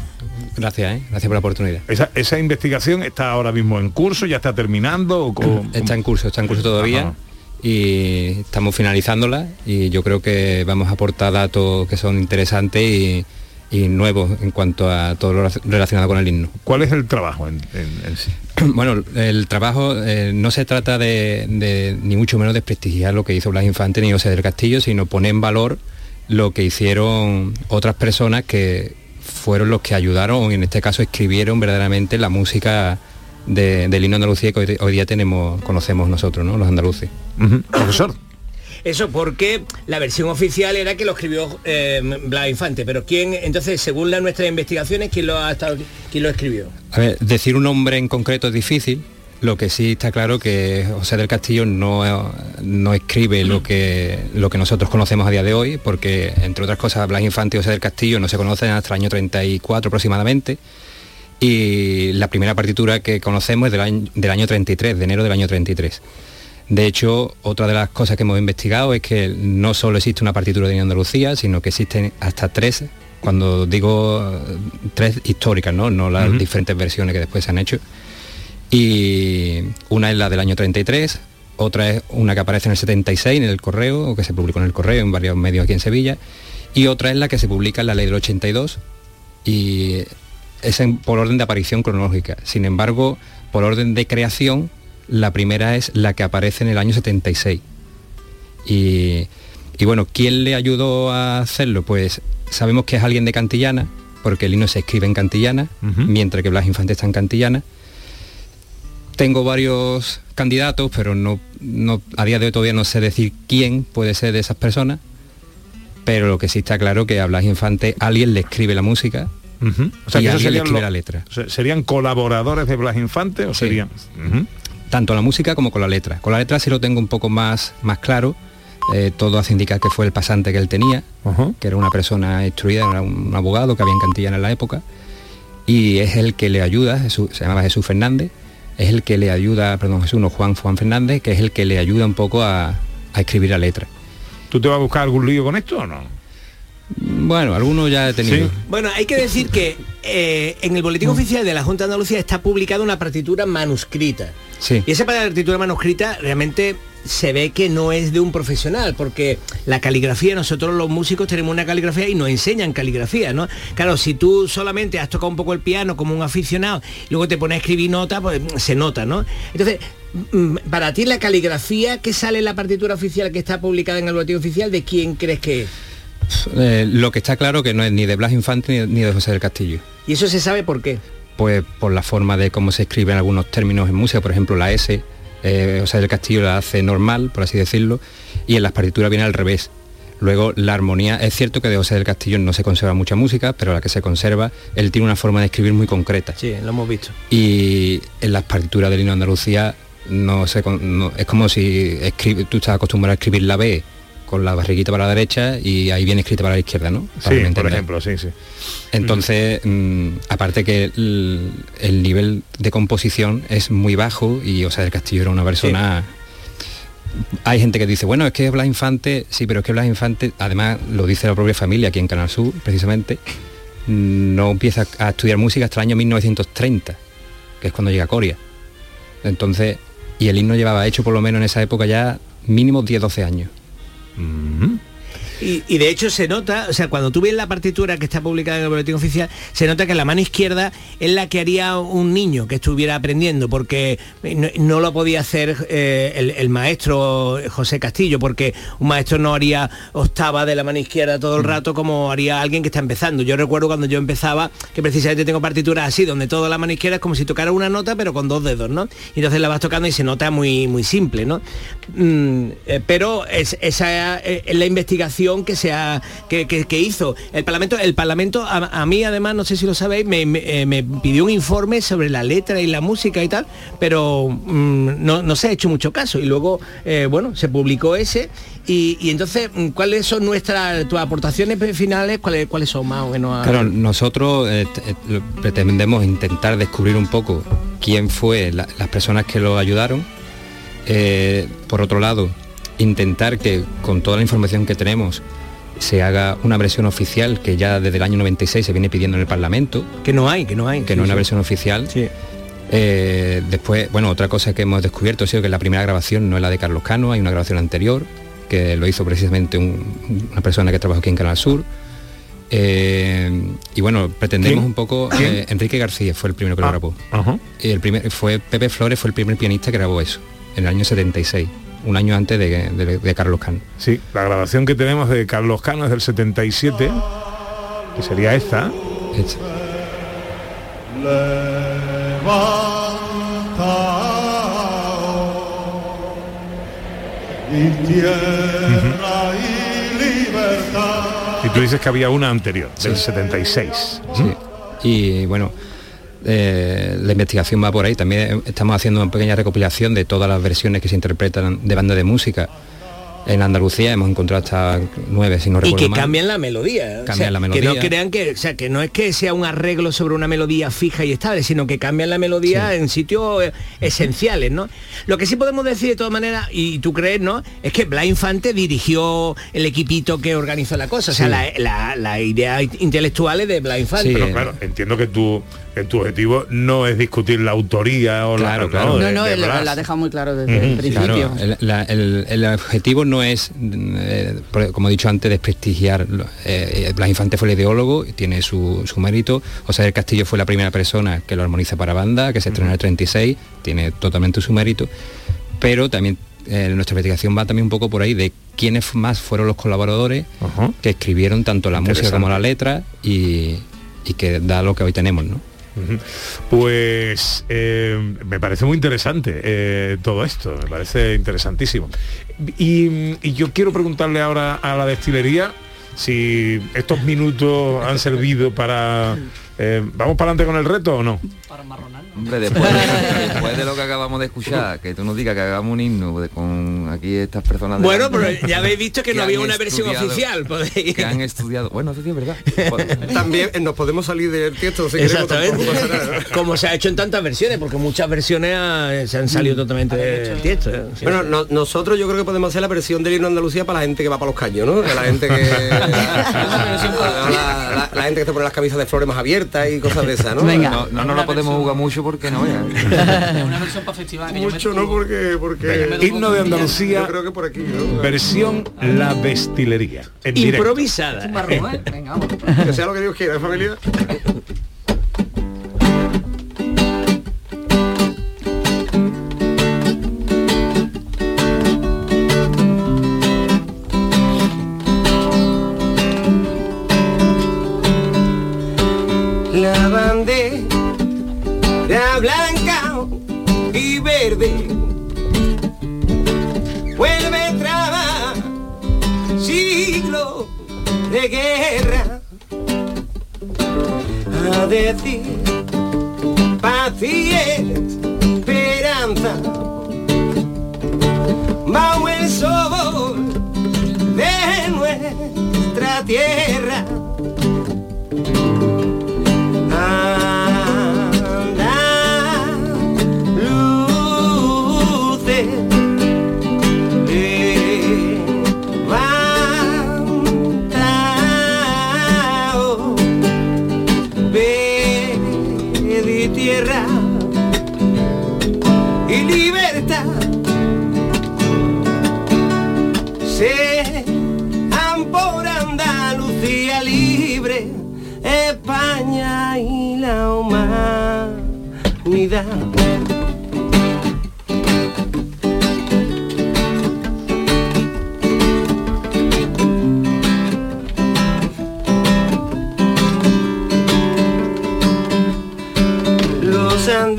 Gracias, ¿eh? gracias por la oportunidad. Esa, esa investigación está ahora mismo en curso, ya está terminando. o Está en curso, está en curso todavía. Ajá. Y estamos finalizándola y yo creo que vamos a aportar datos que son interesantes y, y nuevos en cuanto a todo lo relacionado con el himno. ¿Cuál es el trabajo en, en- en sí? <clears throat> Bueno, el trabajo eh, no se trata de, de, ni mucho menos de prestigiar lo que hizo Blas Infante ni José del Castillo, sino poner en valor lo que hicieron otras personas que fueron los que ayudaron, y en este caso escribieron verdaderamente la música de- del himno Andalucía que hoy, hoy día tenemos, conocemos nosotros, ¿no? los andaluces. Profesor. Eso porque la versión oficial era que lo escribió eh, Blas Infante, pero quién, entonces, según la, nuestras investigaciones, ¿quién lo, ha estado, quién lo escribió? A ver, decir un nombre en concreto es difícil. Lo que sí está claro que José del Castillo no, no escribe lo que, lo que nosotros conocemos a día de hoy, porque entre otras cosas Blas Infante y José del Castillo no se conocen hasta el año 34 aproximadamente. Y la primera partitura que conocemos es del año, del año 33, de enero del año 33. De hecho, otra de las cosas que hemos investigado es que no solo existe una partitura de Andalucía, sino que existen hasta tres, cuando digo tres históricas, no, no las diferentes versiones que después se han hecho. Y una es la del año 33, otra es una que aparece en el 76 en el correo, o que se publicó en el correo en varios medios aquí en Sevilla, y otra es la que se publica en la ley del 82, y es en- por orden de aparición cronológica. Sin embargo, por orden de creación, la primera es la que aparece en el año 76. Y, y bueno, ¿quién le ayudó a hacerlo? Pues sabemos que es alguien de Cantillana, porque el himno se escribe en Cantillana, mientras que Blas Infante está en Cantillana. Tengo varios candidatos, pero no, no, a día de hoy todavía no sé decir quién puede ser de esas personas. Pero lo que sí está claro que a Blas Infante alguien le escribe la música O sea, y que alguien le escribe lo- la letra. ¿Serían colaboradores de Blas Infante o Sí. serían? Tanto la música como con la letra. Con la letra sí lo tengo un poco más, más claro. Eh, todo hace indicar que fue el pasante que él tenía, que era una persona instruida, era un abogado que había en Cantillana en la época, y es el que le ayuda, Jesús- se llamaba Jesús Fernández, es el que le ayuda, perdón, Jesús, no, Juan, Juan Fernández, que es el que le ayuda un poco a, a escribir la letra. ¿Tú te vas a buscar algún lío con esto o no? Bueno, algunos ya he tenido. Bueno, hay que decir que eh, en el boletín oficial de la Junta de Andalucía está publicada una partitura manuscrita. Sí. Y esa partitura manuscrita realmente se ve que no es de un profesional, porque la caligrafía, nosotros los músicos tenemos una caligrafía y nos enseñan caligrafía, ¿no? Claro, si tú solamente has tocado un poco el piano como un aficionado y luego te pones a escribir nota, pues mm, se nota, ¿no? Entonces, mm, para ti la caligrafía que sale en la partitura oficial que está publicada en el boletín oficial, ¿de quién crees que es? Eh, lo que está claro que no es ni de Blas Infante ni, ni de José del Castillo. Y eso se sabe por qué. pues por la forma de cómo se escriben algunos términos en música, por ejemplo la S, eh, José del Castillo la hace normal, por así decirlo, y en las partituras viene al revés. Luego la armonía, es cierto que de José del Castillo no se conserva mucha música, pero la que se conserva, él tiene una forma de escribir muy concreta. Sí, lo hemos visto. Y en las partituras del himno de Andalucía no se no- es como si escribe, tú estás acostumbrado a escribir la B con la barriguita para la derecha y ahí viene escrita para la izquierda, ¿no? Para Sí, por ejemplo, sí, sí. Entonces, mm, aparte que el, el nivel de composición es muy bajo y, o sea, el Castillo era una persona... Hay gente que dice, bueno, es que Blas Infante, sí, pero es que Blas Infante, además lo dice la propia familia aquí en Canal Sur, precisamente, mm, no empieza a estudiar música hasta el año 1930, que es cuando llega a Coria. Entonces, y el himno llevaba hecho por lo menos en esa época ya mínimo 10-12 años. 嗯。Y, y de hecho se nota, o sea, cuando tú ves la partitura que está publicada en el boletín oficial, se nota que la mano izquierda es la que haría un niño que estuviera aprendiendo, porque no, no lo podía hacer eh, el, el maestro José Castillo, porque un maestro no haría octava de la mano izquierda todo el rato como haría alguien que está empezando. Yo recuerdo cuando yo empezaba, que precisamente tengo partituras así, donde toda la mano izquierda es como si tocara una nota, pero con dos dedos, ¿no? Y entonces la vas tocando y se nota muy, muy simple, ¿no? Mm, eh, pero es, esa eh, es la investigación que se ha, que, que- hizo el Parlamento. El Parlamento, a, mí además, no sé si lo sabéis, me, eh, me pidió un informe sobre la letra y la música y tal, pero mm, no, no se ha hecho mucho caso. Y luego, eh, bueno, se publicó ese. Y, y entonces, mm, ¿cuáles son nuestras tus aportaciones finales? ¿Cuáles, cuáles son más o menos? a- Claro, nosotros eh, pretendemos intentar descubrir un poco quién fue la- las personas que lo ayudaron. Por otro lado, intentar que con toda la información que tenemos se haga una versión oficial que ya desde el año 96 se viene pidiendo en el Parlamento. Que no hay, que no hay. Que no Sí, es una versión oficial. Eh, después, bueno, otra cosa que hemos descubierto ha sido que la primera grabación no es la de Carlos Cano, hay una grabación anterior que lo hizo precisamente un- una persona que trabajó aquí en Canal Sur. Eh, y bueno, pretendemos ¿Quién? un poco... Eh, Enrique García fue el primero que lo Ah, grabó. ajá. Y el primer, fue Pepe Flores fue el primer pianista que grabó eso, en el año 76, un año antes de, de- de Carlos Cano. Sí, la grabación que tenemos de Carlos Cano es del 77, que sería esta. Y tú dices que había una anterior, del 76. Sí. Y bueno, eh, la investigación va por ahí. También estamos haciendo una pequeña recopilación de todas las versiones que se interpretan de banda de música. En Andalucía hemos encontrado hasta nueve, si no y que mal. cambian la melodía. o Cambian sea, la Que melodía. no crean que, o sea, que no es que sea un arreglo sobre una melodía fija y estable, sino que cambian la melodía en sitios eh, esenciales, ¿no? Lo que sí podemos decir de todas maneras, y tú crees, ¿no? Es que Blas Infante dirigió el equipito que organizó la cosa. O sea, Sí. la, la, la idea intelectual es de Blas Infante. Pero claro, entiendo que tu, que tu objetivo no es discutir la autoría o Claro, la... claro. No, de- no, de él Blas. lo ha dejado muy claro desde el principio. claro. El, la- el- el objetivo no es, eh, por- como he dicho antes, desprestigiar. eh, Blas Infante fue el ideólogo y tiene su, su mérito. O sea, el Castillo fue la primera persona que lo armoniza para banda, que se estrenó en el 36, tiene totalmente su mérito. Pero también eh, nuestra investigación va también un poco por ahí de quiénes más fueron los colaboradores que escribieron tanto la música como la letra y, y que da lo que hoy tenemos, ¿no? Pues eh, me parece muy interesante eh, todo esto, me parece interesantísimo. Y, y yo quiero preguntarle ahora a la destilería si estos minutos han servido para... eh, ¿Vamos para adelante con el reto o no? Hombre, después, después de lo que acabamos de escuchar, que tú nos digas que hagamos un himno con aquí estas personas. Bueno, pero ya habéis visto que no había una versión oficial. podéis- Que han estudiado. Bueno, eso sí es verdad. <laughs> También eh, nos podemos salir del texto si queremos. Exactamente. <laughs> Como se ha hecho en tantas versiones, porque muchas versiones se han salido totalmente del texto. ¿eh? Sí. Bueno, no- nosotros yo creo que podemos hacer la versión del himno Andalucía para la gente que va para los caños, ¿no? Que la gente que. <laughs> la, la- la gente que se pone las camisas de flores más abiertas y cosas de esas, ¿no? No, no nos lo podemos jugar mucho porque no veas. <laughs> una versión para Mucho no porque porque himno de Andalucía, Yo creo que por aquí, ¿no? versión La Destilería. En directo. Improvisada. Venga, vamos. Que sea lo que Dios quiera, ¿eh, familia. <laughs>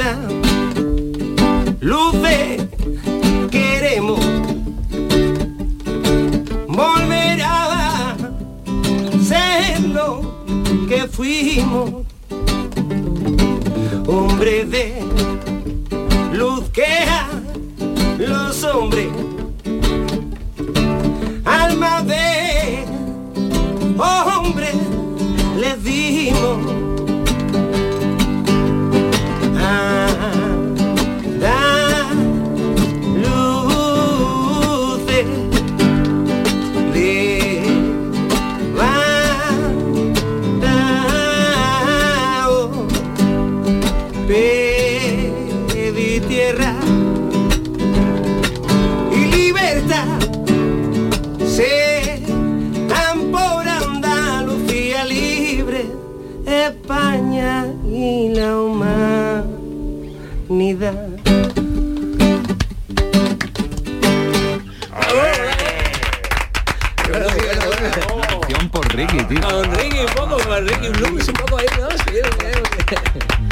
Los andaluces queremos volver a ser lo que fuimos. Hombres de luz que a los hombres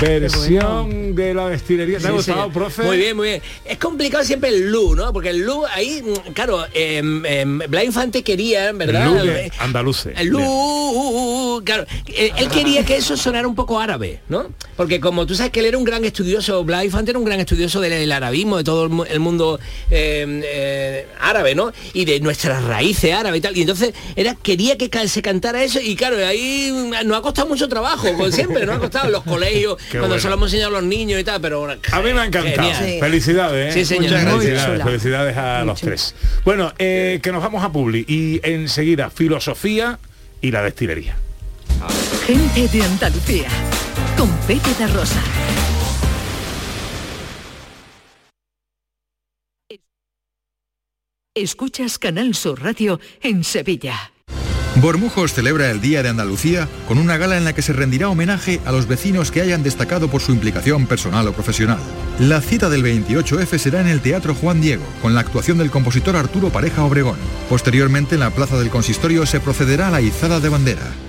Versión de la destilería. ¿Te ha gustado, señor. profe? Muy bien, muy bien. Es complicado siempre el Lu, ¿no? Porque el Lu ahí, mm, claro, eh, eh, Infante quería, ¿verdad? Lu de andaluces. El Lu, claro. Él quería que eso sonara un poco árabe, ¿no? Porque como tú sabes que él era un gran estudioso, Blas Infante era un gran estudioso del, del arabismo, de todo el, mu- el mundo eh, eh, árabe, ¿no? Y de nuestras raíces árabes y tal. Y entonces era, quería que se cantara eso y claro, ahí nos ha costado mucho trabajo, como siempre, nos ha costado los colegios, Qué cuando bueno. se lo hemos enseñado a los niños y tal, pero A mí me ha encantado. Felicidades, ¿eh? Sí, señor. Muchas. Felicidades a los tres. Bueno, eh, que nos vamos a Publi y enseguida filosofía y la destilería. Gente de Andalucía. Con Pepe da Rosa. Escuchas Canal Sur Radio en Sevilla. Bormujos celebra el Día de Andalucía con una gala en la que se rendirá homenaje a los vecinos que hayan destacado por su implicación personal o profesional. La cita del 28F será en el Teatro Juan Diego, con la actuación del compositor Arturo Pareja Obregón. Posteriormente, en la Plaza del Consistorio se procederá a la izada de bandera.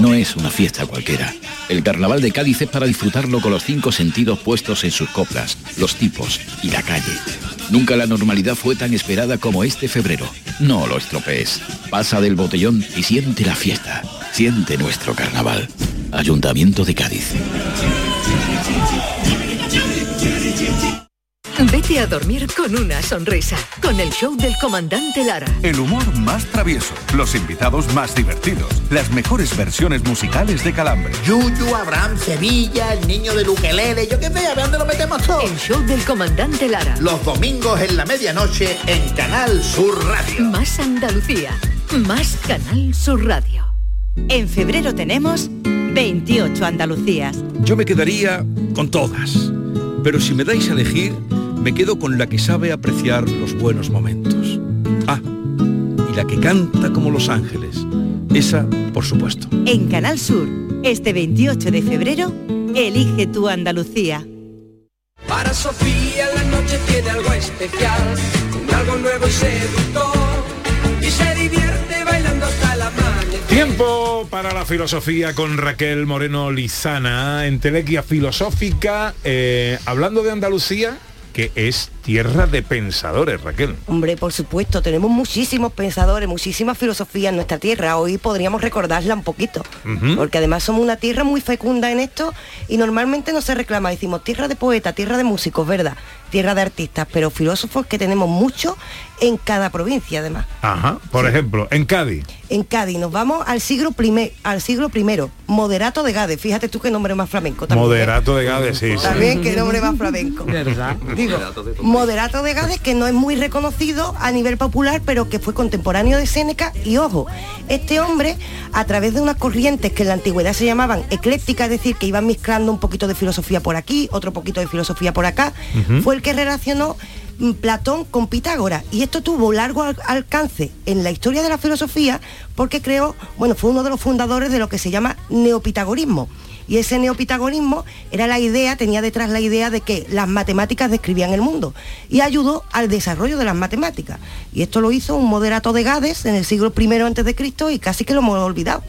No es una fiesta cualquiera. El carnaval de Cádiz es para disfrutarlo con los cinco sentidos puestos en sus coplas, los tipos y la calle. Nunca la normalidad fue tan esperada como este febrero. No lo estropees. Pasa del botellón y siente la fiesta. Siente nuestro carnaval. Ayuntamiento de Cádiz. Vete a dormir con una sonrisa. Con el show del comandante Lara. El humor más travieso, los invitados más divertidos, las mejores versiones musicales de Calambre. Yuyu, Abraham, Sevilla, el niño de Luquelele, yo qué sé, a ver dónde lo metemos todo. El show del comandante Lara. Los domingos en la medianoche en Canal Sur Radio. Más Andalucía. Más Canal Sur Radio. En febrero tenemos 28 Andalucías. Yo me quedaría con todas, pero si me dais a elegir, me quedo con la que sabe apreciar los buenos momentos. Ah, y la que canta como los ángeles. Esa, por supuesto. En Canal Sur, este 28 de febrero, elige tu Andalucía. Para Sofía la noche tiene algo especial, un algo nuevo y seductor, y se divierte bailando hasta la mañana. Tiempo para la filosofía con Raquel Moreno Lizana, en Telequia Filosófica, eh, hablando de Andalucía, que es tierra de pensadores, Raquel. Hombre, por supuesto, tenemos muchísimos pensadores, muchísima filosofía en nuestra tierra. Hoy podríamos recordarla un poquito. Porque además somos una tierra muy fecunda en esto y normalmente no se reclama, decimos tierra de poetas, tierra de músicos, ¿verdad? Tierra de artistas, pero filósofos que tenemos muchos en cada provincia además. Ajá, por ejemplo, en Cádiz. En Cádiz nos vamos al siglo primer, al siglo primero, Moderato de Gade, fíjate tú qué nombre más flamenco también. ¿eh? Moderato de Gades, sí, sí. También qué nombre más flamenco. Digo, Moderato de Gades que no es muy reconocido a nivel popular, pero que fue contemporáneo de Séneca y ojo, este hombre a través de unas corrientes que en la antigüedad se llamaban eclécticas, es decir, que iban mezclando un poquito de filosofía por aquí, otro poquito de filosofía por acá, fue el que relacionó Platón con Pitágoras y esto tuvo largo al- alcance en la historia de la filosofía porque creó, bueno, fue uno de los fundadores de lo que se llama neopitagorismo. Y ese neopitagorismo era la idea, tenía detrás la idea de que las matemáticas describían el mundo y ayudó al desarrollo de las matemáticas. Y esto lo hizo un moderato de Gades en el siglo I antes de Cristo y casi que lo hemos olvidado.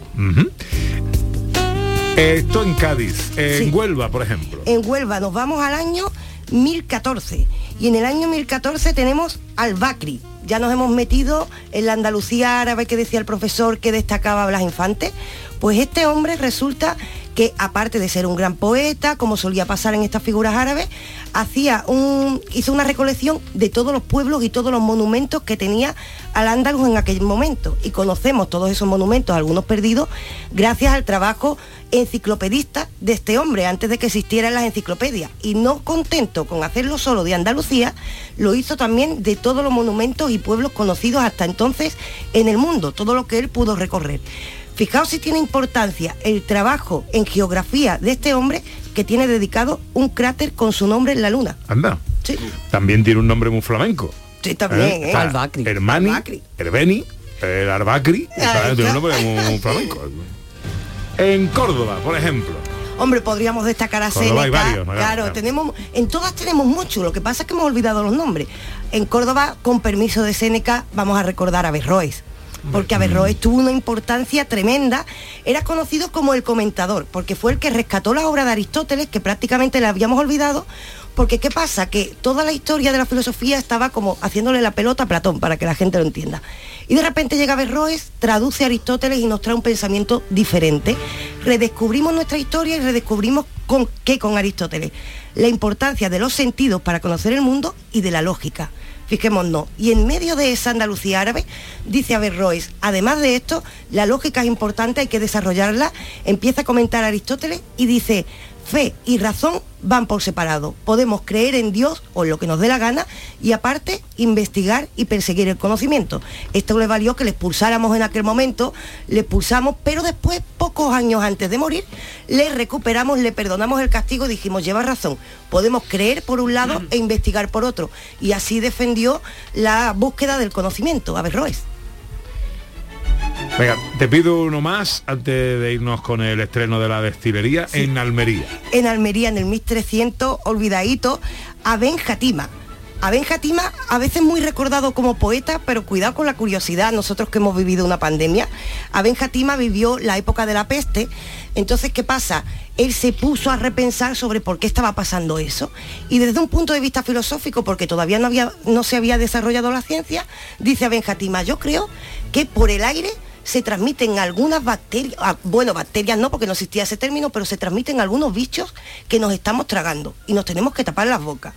Esto en Cádiz, en Huelva, por ejemplo. En Huelva nos vamos al año 1014 y en el año 1014 tenemos al Bacri. ya nos hemos metido en la Andalucía árabe que decía el profesor que destacaba Blas Infante, pues este hombre resulta que aparte de ser un gran poeta, como solía pasar en estas figuras árabes, hacía un, hizo una recolección de todos los pueblos y todos los monumentos que tenía al Andaluz en aquel momento. Y conocemos todos esos monumentos, algunos perdidos, gracias al trabajo enciclopedista de este hombre antes de que existieran las enciclopedias. Y no contento con hacerlo solo de Andalucía, lo hizo también de todos los monumentos y pueblos conocidos hasta entonces en el mundo, todo lo que él pudo recorrer. Fijaos si tiene importancia el trabajo en geografía de este hombre que tiene dedicado un cráter con su nombre en la luna. Anda. Sí. También tiene un nombre muy flamenco. Sí, también, ¿eh? Está Albacri. Hermani, Herbeni, el Arbacri, tiene un nombre muy flamenco. En Córdoba, por ejemplo. Hombre, podríamos destacar a Córdoba hay Séneca. varios, ¿no? claro, Claro. tenemos, en todas tenemos mucho, lo que pasa es que hemos olvidado los nombres. En Córdoba, con permiso de Séneca, vamos a recordar a Averroes. Porque Averroes tuvo una importancia tremenda, era conocido como el comentador, porque fue el que rescató la obra de Aristóteles, que prácticamente la habíamos olvidado, porque ¿qué pasa? Que toda la historia de la filosofía estaba como haciéndole la pelota a Platón, para que la gente lo entienda. Y de repente llega Averroes, traduce a Aristóteles y nos trae un pensamiento diferente. Redescubrimos nuestra historia y redescubrimos con qué con Aristóteles. La importancia de los sentidos para conocer el mundo y de la lógica. Fijémonos, y en medio de esa Andalucía árabe, dice Averroes, además de esto, la lógica es importante, hay que desarrollarla, empieza a comentar Aristóteles y dice, fe y razón van por separado. Podemos creer en Dios o en lo que nos dé la gana y aparte investigar y perseguir el conocimiento. Esto le valió que le expulsáramos en aquel momento, le expulsamos, pero después, pocos años antes de morir, le recuperamos, le perdonamos el castigo y dijimos, lleva razón, podemos creer por un lado e investigar por otro. Y así defendió la búsqueda del conocimiento, Averroes. Venga, te pido uno más antes de irnos con el estreno de la destilería en Almería. en Almería en el 1300, olvidadito, a Ben Jatima. A Ben Jatima, a veces muy recordado como poeta, pero cuidado con la curiosidad, nosotros que hemos vivido una pandemia. A Ben Jatima vivió la época de la peste, entonces, ¿qué pasa? Él se puso a repensar sobre por qué estaba pasando eso. Y desde un punto de vista filosófico, porque todavía no, había, no se había desarrollado la ciencia, dice a Ben Jatima, yo creo que por el aire se transmiten algunas bacterias, ah, bueno, bacterias no, porque no existía ese término, pero se transmiten algunos bichos que nos estamos tragando y nos tenemos que tapar las bocas.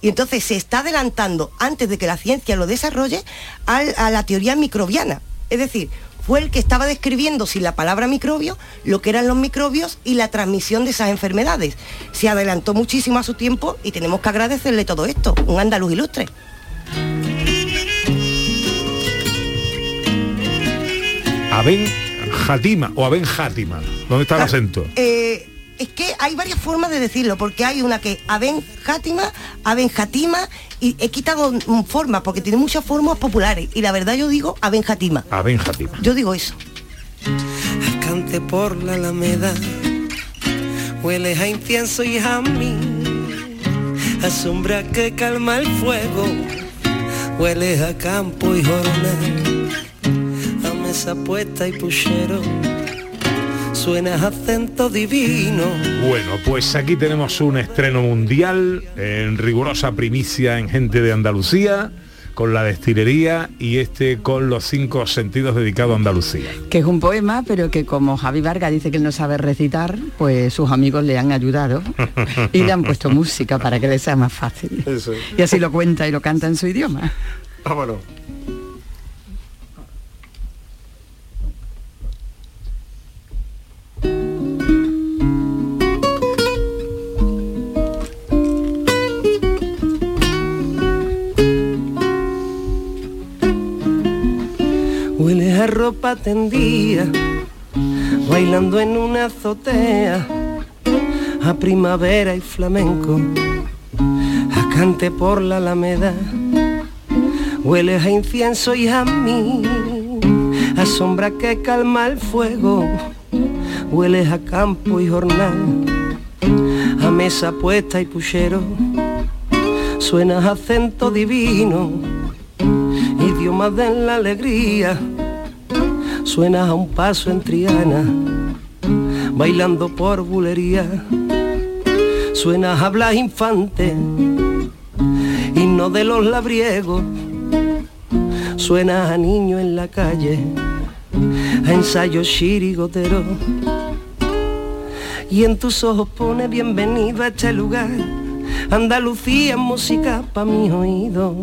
Y entonces se está adelantando, antes de que la ciencia lo desarrolle, a la teoría microbiana. Es decir, fue el que estaba describiendo sin la palabra microbio lo que eran los microbios y la transmisión de esas enfermedades. Se adelantó muchísimo a su tiempo y tenemos que agradecerle todo esto, un andaluz ilustre. Aben Jatima o Aben Játima. ¿Dónde está el acento? Eh, es que hay varias formas de decirlo, porque hay una que Aben Játima, Aben Jatima, y he quitado formas, porque tiene muchas formas populares, y la verdad yo digo Aben Jatima. Aben Játima. Yo digo eso. Cante por la alameda, hueles a incienso y jazmín, a sombra que calma el fuego, hueles a campo y jornal, a mesa puesta y puchero, suenas acento divino. Bueno, pues aquí tenemos un estreno mundial en rigurosa primicia en gente de Andalucía, con la destilería y este con los cinco sentidos dedicado a Andalucía. que es un poema, pero que como Javi Vargas dice que él no sabe recitar, pues sus amigos le han ayudado <laughs> y le han puesto música para que le sea más fácil. Y así lo cuenta y lo canta en su idioma. Vámonos. Hueles a ropa tendida, bailando en una azotea, a primavera y flamenco, a cante por la alameda. Hueles a incienso y a mí, a sombra que calma el fuego. Hueles a campo y jornal, a mesa puesta y puchero. Suenas acento divino, idioma de la alegría. Suenas a un paso en Triana, bailando por bulería. Suenas a Blas Infante, himno de los labriegos. suena a niño en la calle, a ensayo chirigotero. Y en tus ojos pone bienvenido a este lugar, Andalucía música pa' mi oído.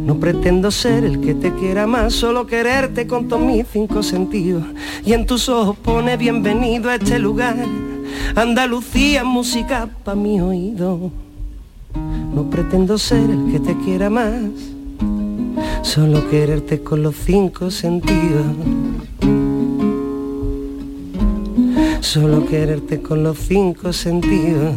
No pretendo ser el que te quiera más, solo quererte con todos mis cinco sentidos. Y en tus ojos pone bienvenido a este lugar, Andalucía música pa' mi oído. No pretendo ser el que te quiera más, solo quererte con los cinco sentidos. Solo quererte con los cinco sentidos.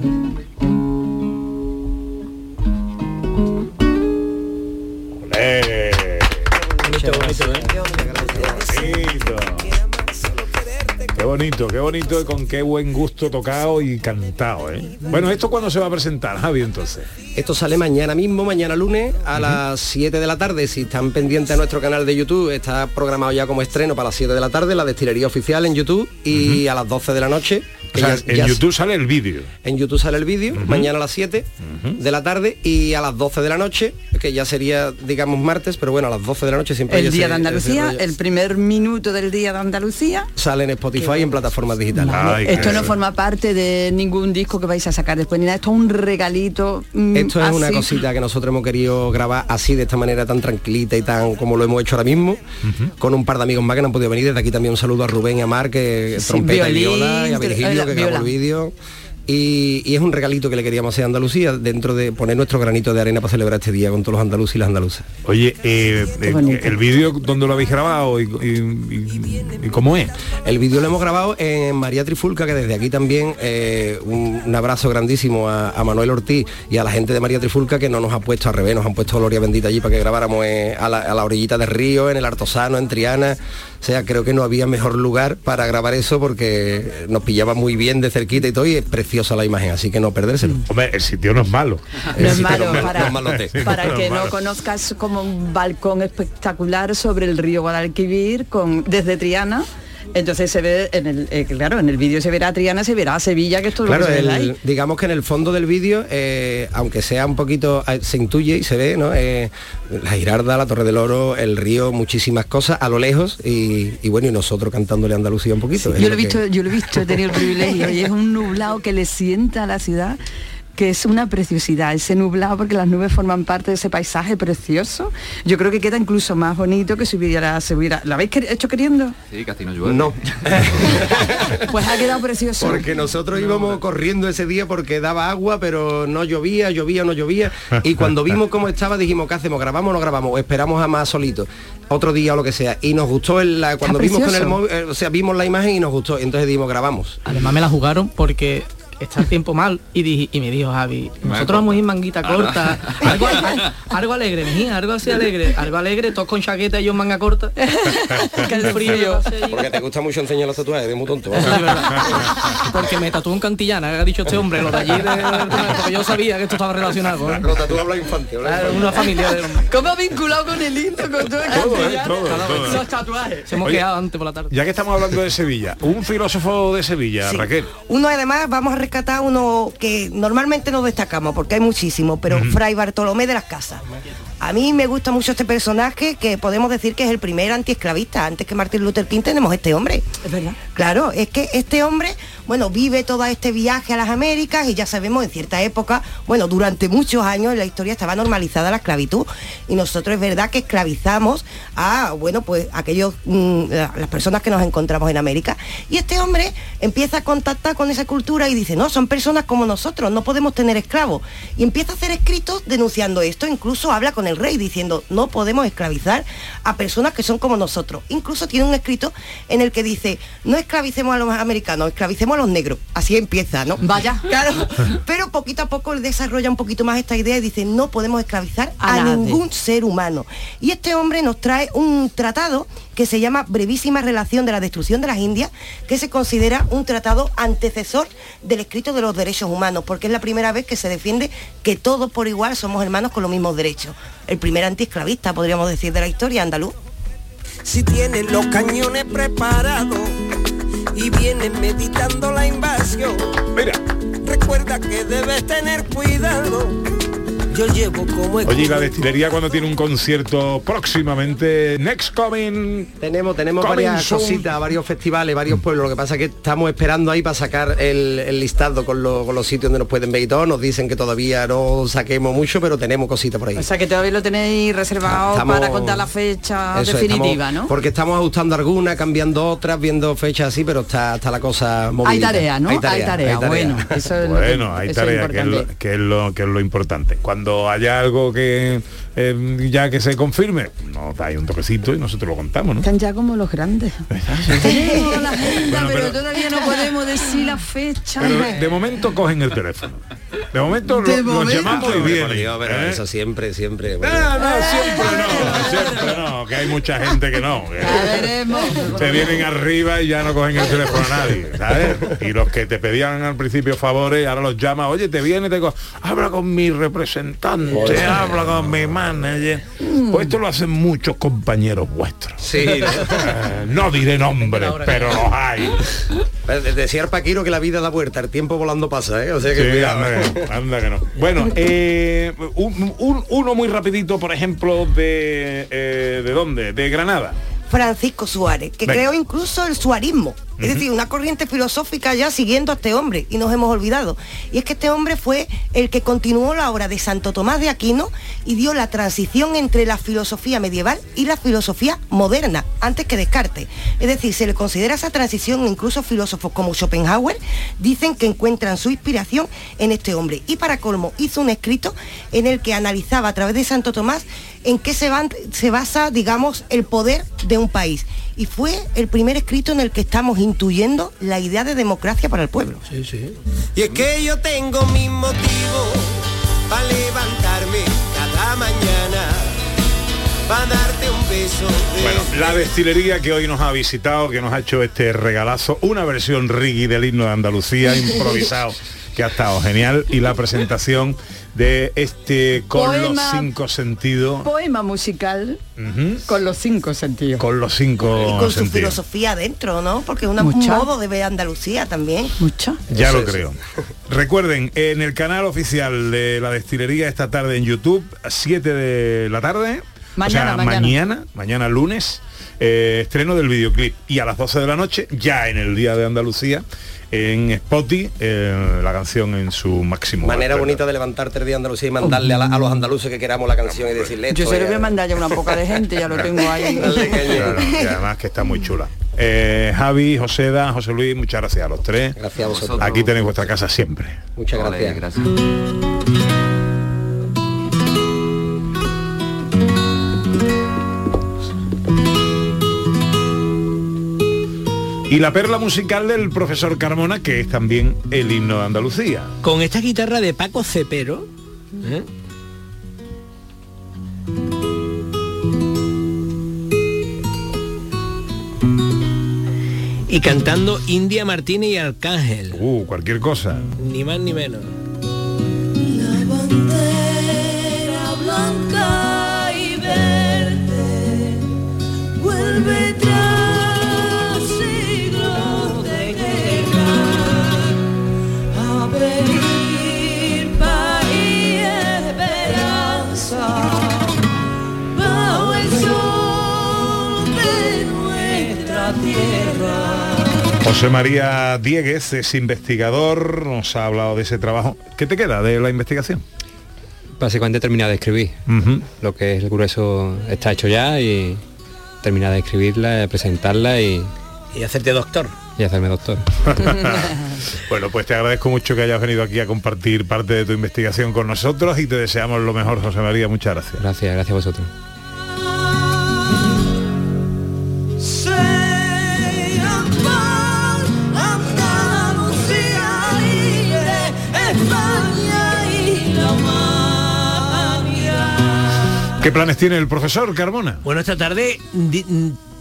Bonito, qué bonito y con qué buen gusto tocado y cantado, ¿eh? Bueno, ¿esto cuándo se va a presentar, Javi, entonces? Esto sale mañana mismo, mañana lunes, a las 7 de la tarde. Si están pendientes a nuestro canal de YouTube, está programado ya como estreno para las 7 de la tarde, la destilería oficial en YouTube, y a las 12 de la noche. O que sea, ya- en ya- YouTube sale el vídeo. En YouTube sale el vídeo, mañana a las 7 de la tarde y a las 12 de la noche, que ya sería, digamos, martes, pero bueno, a las 12 de la noche siempre El ese- Día de Andalucía, el primer minuto del Día de Andalucía. Sale en Spotify y en plataformas digitales. Esto no forma parte de ningún disco que vais a sacar después ni nada. Esto es un regalito. mm, Esto es una cosita que nosotros hemos querido grabar así, de esta manera tan tranquilita y tan como lo hemos hecho ahora mismo, con un par de amigos más que no han podido venir. Desde aquí también un saludo a Rubén y a Mar, que Sí, trompeta y viola, y a Virgilio, que grabó el vídeo. Y, y es un regalito que le queríamos hacer a Andalucía dentro de poner nuestro granito de arena para celebrar este día con todos los andaluces y las andaluzas. Oye, eh, eh, el vídeo donde lo habéis grabado y, y- y- y cómo es. El vídeo lo hemos grabado en María Trifulca, que desde aquí también eh, un, un abrazo grandísimo a, a Manuel Ortiz y a la gente de María Trifulca que no nos ha puesto al revés, nos han puesto Gloria Bendita allí para que grabáramos a, la, a la orillita del río, en el Artosano, en Triana. O sea, creo que no había mejor lugar para grabar eso porque nos pillaba muy bien de cerquita y todo y es preciosa la imagen, así que no perdérselo. Hombre, el sitio no es malo. No es malo para, no es para que es no malo. conozcas como un balcón espectacular sobre el río Guadalquivir con desde Triana. Entonces se ve en el eh, claro, en el vídeo se verá Triana, se verá Sevilla, que esto es lo Claro, que se ve el- ahí. digamos que en el fondo del vídeo, eh, aunque sea un poquito, eh, se intuye y se ve, ¿no? La Girarda, la Torre del Oro, el río, muchísimas cosas a lo lejos y, y bueno, y nosotros cantándole Andalucía un poquito. Yo lo he que- visto, yo lo he visto, he tenido el privilegio y es un nublado que le sienta a la ciudad que es una preciosidad, ese nublado porque las nubes forman parte de ese paisaje precioso. Yo creo que queda incluso más bonito que si hubiera, se hubiera. ¿Lo habéis quer- hecho queriendo? Sí, casi no llueve. No. <laughs> Pues ha quedado precioso. Porque nosotros íbamos corriendo ese día porque daba agua, pero no llovía, llovía, no llovía. Y cuando vimos cómo estaba, dijimos, ¿qué hacemos? ¿Grabamos o no grabamos? ¿O esperamos a más solito? Otro día o lo que sea. Y nos gustó, el, la- cuando vimos con el móvil, eh, o sea, vimos la imagen y nos gustó. Entonces dijimos, grabamos. Además me la jugaron porque está el tiempo mal y, dije, y me dijo Javi, nosotros vamos a ir manguita corta, algo, algo alegre, mija, algo así alegre, algo alegre, todos con chaqueta y yo en manga corta. <laughs> que el frío. Porque te gusta mucho enseñar los tatuajes, eres muy tonto. Eso sí. Porque me tatuó en Cantillana, que ha dicho este hombre, lo de allí, de- porque yo sabía que esto estaba relacionado. ¿eh? Los tatuajes habla infante. Una familia de ¿Cómo ha vinculado con el hito, con todo el Todo, ¿eh? castellano? Todo, todo. Los tatuajes. Se hemos Oye, quedado antes por la tarde. Ya que estamos hablando de Sevilla, un filósofo de Sevilla, Sí. Raquel. Uno además, vamos a rescatar uno que normalmente no destacamos, porque hay muchísimos, pero Fray Bartolomé de las Casas. A mí me gusta mucho este personaje que podemos decir que es el primer antiesclavista. Antes que Martin Luther King tenemos este hombre. Es verdad. Claro, es que este hombre, bueno, vive todo este viaje a las Américas y ya sabemos en cierta época, bueno, durante muchos años en la historia estaba normalizada la esclavitud y nosotros es verdad que esclavizamos a, bueno, pues aquellos, mm, la- las personas que nos encontramos en América. Y este hombre empieza a contactar con esa cultura y dice, no, son personas como nosotros, no podemos tener esclavos. Y empieza a hacer escritos denunciando esto, incluso habla con el rey diciendo, no podemos esclavizar a personas que son como nosotros. Incluso tiene un escrito en el que dice, no esclavicemos a los americanos, esclavicemos a los negros. Así empieza, ¿no? Vaya. <laughs> Claro, pero poquito a poco él desarrolla un poquito más esta idea y dice, no podemos esclavizar a, A ningún ser humano. Y este hombre nos trae un tratado que se llama Brevísima Relación de la Destrucción de las Indias, que se considera un tratado antecesor del escrito de los derechos humanos, porque es la primera vez que se defiende que todos por igual somos hermanos con los mismos derechos. El primer antiesclavista, podríamos decir, de la historia andaluz. Si tienes los cañones preparados y vienes meditando la invasión, Mira. recuerda que debes tener cuidado. Yo llevo como Oye, ¿y la destilería cuando tiene un concierto próximamente? Next Coming. Tenemos, tenemos Coming varias soon. cositas, varios festivales, varios pueblos. Lo que pasa es que estamos esperando ahí para sacar el, el listado con, lo- con los sitios donde nos pueden ver y todo. Nos dicen que todavía no saquemos mucho, pero tenemos cositas por ahí. O sea que todavía lo tenéis reservado Estamos- para contar la fecha Eso, definitiva, estamos- ¿no? Porque estamos ajustando algunas, cambiando otras, viendo fechas así, pero está, está la cosa movida. Hay tarea, ¿no? Hay tarea, bueno, eso es lo que- Bueno, hay eso es tarea, que es, lo, importante. que, es lo, que es lo importante. Cuando haya algo que eh, ya que se confirme, nos dais un toquecito y nosotros lo contamos, ¿no? Están ya como los grandes. <laughs> Tenemos la agenda, pero, todavía no podemos decir la fecha. Pero de momento cogen el teléfono. De momento De lo- los llamamos y vienen. ¿eh? eso siempre, siempre. No, no, siempre no, siempre no, que hay mucha gente que no. que Se vienen arriba y ya no cogen el teléfono a nadie, ¿sabes? Y los que te pedían al principio favores, ahora los llama, oye, te viene, te co- habla con mi representante, habla con mi manager. Pues esto lo hacen muchos compañeros vuestros. Eh, no diré nombres, pero los hay. Pues, Decía el Paquiro que la vida da vuelta, el tiempo volando pasa, ¿eh? O sea que Sí, cuidado. anda, que, anda que no. Bueno, <laughs> eh, un- un- uno muy rapidito, por ejemplo, de eh, ¿de dónde? De Granada. Francisco Suárez, que Venga. creó incluso el suarismo, es decir, una corriente filosófica ya siguiendo a este hombre, y nos hemos olvidado. Y es que este hombre fue el que continuó la obra de Santo Tomás de Aquino y dio la transición entre la filosofía medieval y la filosofía moderna, antes que Descartes. Es decir, se le considera esa transición, incluso filósofos como Schopenhauer dicen que encuentran su inspiración en este hombre. Y para colmo, hizo un escrito en el que analizaba a través de Santo Tomás en qué se, van- se basa, digamos, el poder de un país. Y fue el primer escrito en el que estamos intuyendo la idea de democracia para el pueblo. Sí, sí. Y es que yo tengo mis motivos para levantarme cada mañana, para darte un beso de Bueno, la destilería que hoy nos ha visitado, que nos ha hecho este regalazo, una versión riggy del himno de Andalucía, <laughs> improvisado, que ha estado genial, y la presentación de este con Poema. los cinco sentidos. Poema musical con los cinco sentidos. Con los cinco Y con su filosofía dentro, ¿no? Porque es una- un modo de ver Andalucía también. Mucha. Ya lo es. creo. <laughs> Recuerden, en el canal oficial de la destilería esta tarde en YouTube, a 7 de la tarde. Mañana, o sea, mañana. mañana, mañana lunes, eh, estreno del videoclip. Y a las 12 de la noche, ya en el Día de Andalucía, en Spotify, eh, la canción en su máximo. Manera bonita de levantarte el día de Andalucía y mandarle a, la- a los andaluces que queramos la canción y decirle Yo se lo voy a mandar ya una poca de gente, ya lo tengo ahí. Claro, y además que está muy chula. Eh, Javi, Joseda, José Luis, muchas gracias a los tres. Gracias a vosotros. Aquí tenéis vuestra casa siempre. Muchas gracias. Y la perla musical del profesor Carmona, que es también el himno de Andalucía. Con esta guitarra de Paco Cepero. ¿eh? Y cantando India Martínez y Arcángel. Uh, cualquier cosa. Ni más ni menos. La José María Dieguez es investigador, nos ha hablado de ese trabajo. ¿Qué te queda de la investigación? Básicamente terminar de escribir. Lo que es el grueso está hecho ya y terminar de escribirla, presentarla y, Y hacerte doctor. y hacerme doctor. <laughs> <laughs> Bueno, pues te agradezco mucho que hayas venido aquí a compartir parte de tu investigación con nosotros y te deseamos lo mejor, José María. Muchas gracias. Gracias, gracias a vosotros. ¿Qué planes tiene el profesor Carmona? Bueno, esta tarde,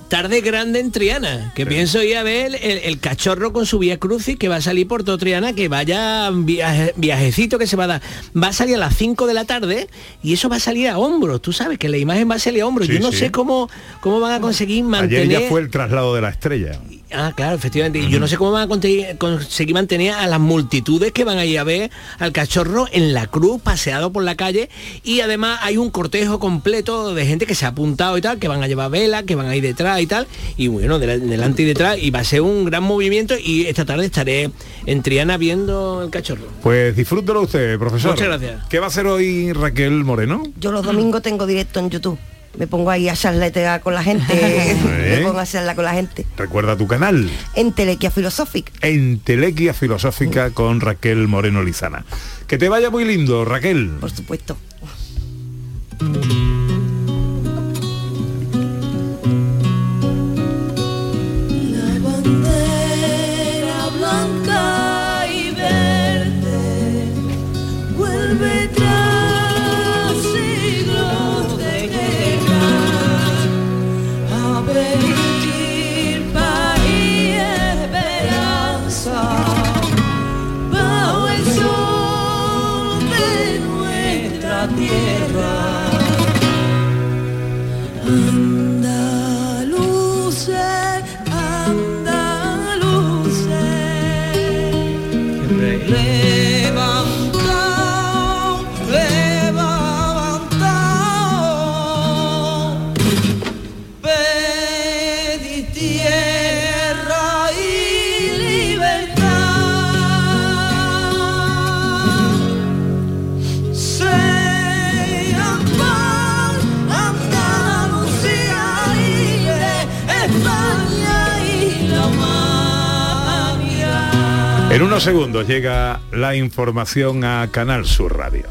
tarde grande en Triana, que pienso ir a ver el, el cachorro con su vía crucis que va a salir por todo Triana, que vaya viaje- viajecito que se va a dar. Va a salir a las 5 de la tarde y eso va a salir a hombros. Tú sabes que la imagen va a salir a hombros. Sí, Yo no sí. sé cómo, cómo van a conseguir mantener... Ayer ya fue el traslado de la estrella. Ah, claro, efectivamente. Y yo no sé cómo van a conseguir, conseguir mantener a las multitudes que van a ir a ver al cachorro en la cruz, paseado por la calle. Y además hay un cortejo completo de gente que se ha apuntado y tal, que van a llevar vela, que van a ir detrás y tal. Y bueno, de- delante y detrás. Y va a ser un gran movimiento. Y esta tarde estaré en Triana viendo el cachorro. Pues disfrútelo usted, profesor. Muchas gracias. ¿Qué va a hacer hoy Raquel Moreno? Yo los domingos tengo directo en YouTube. Me pongo ahí a charletear con la gente. <laughs> ¿Eh? Me pongo a charlar con la gente. Recuerda tu canal. En Telequia Filosófica. Entelequia Filosófica con Raquel Moreno Lizana. Que te vaya muy lindo, Raquel. Por supuesto. Unos segundos llega la información a Canal Sur Radio.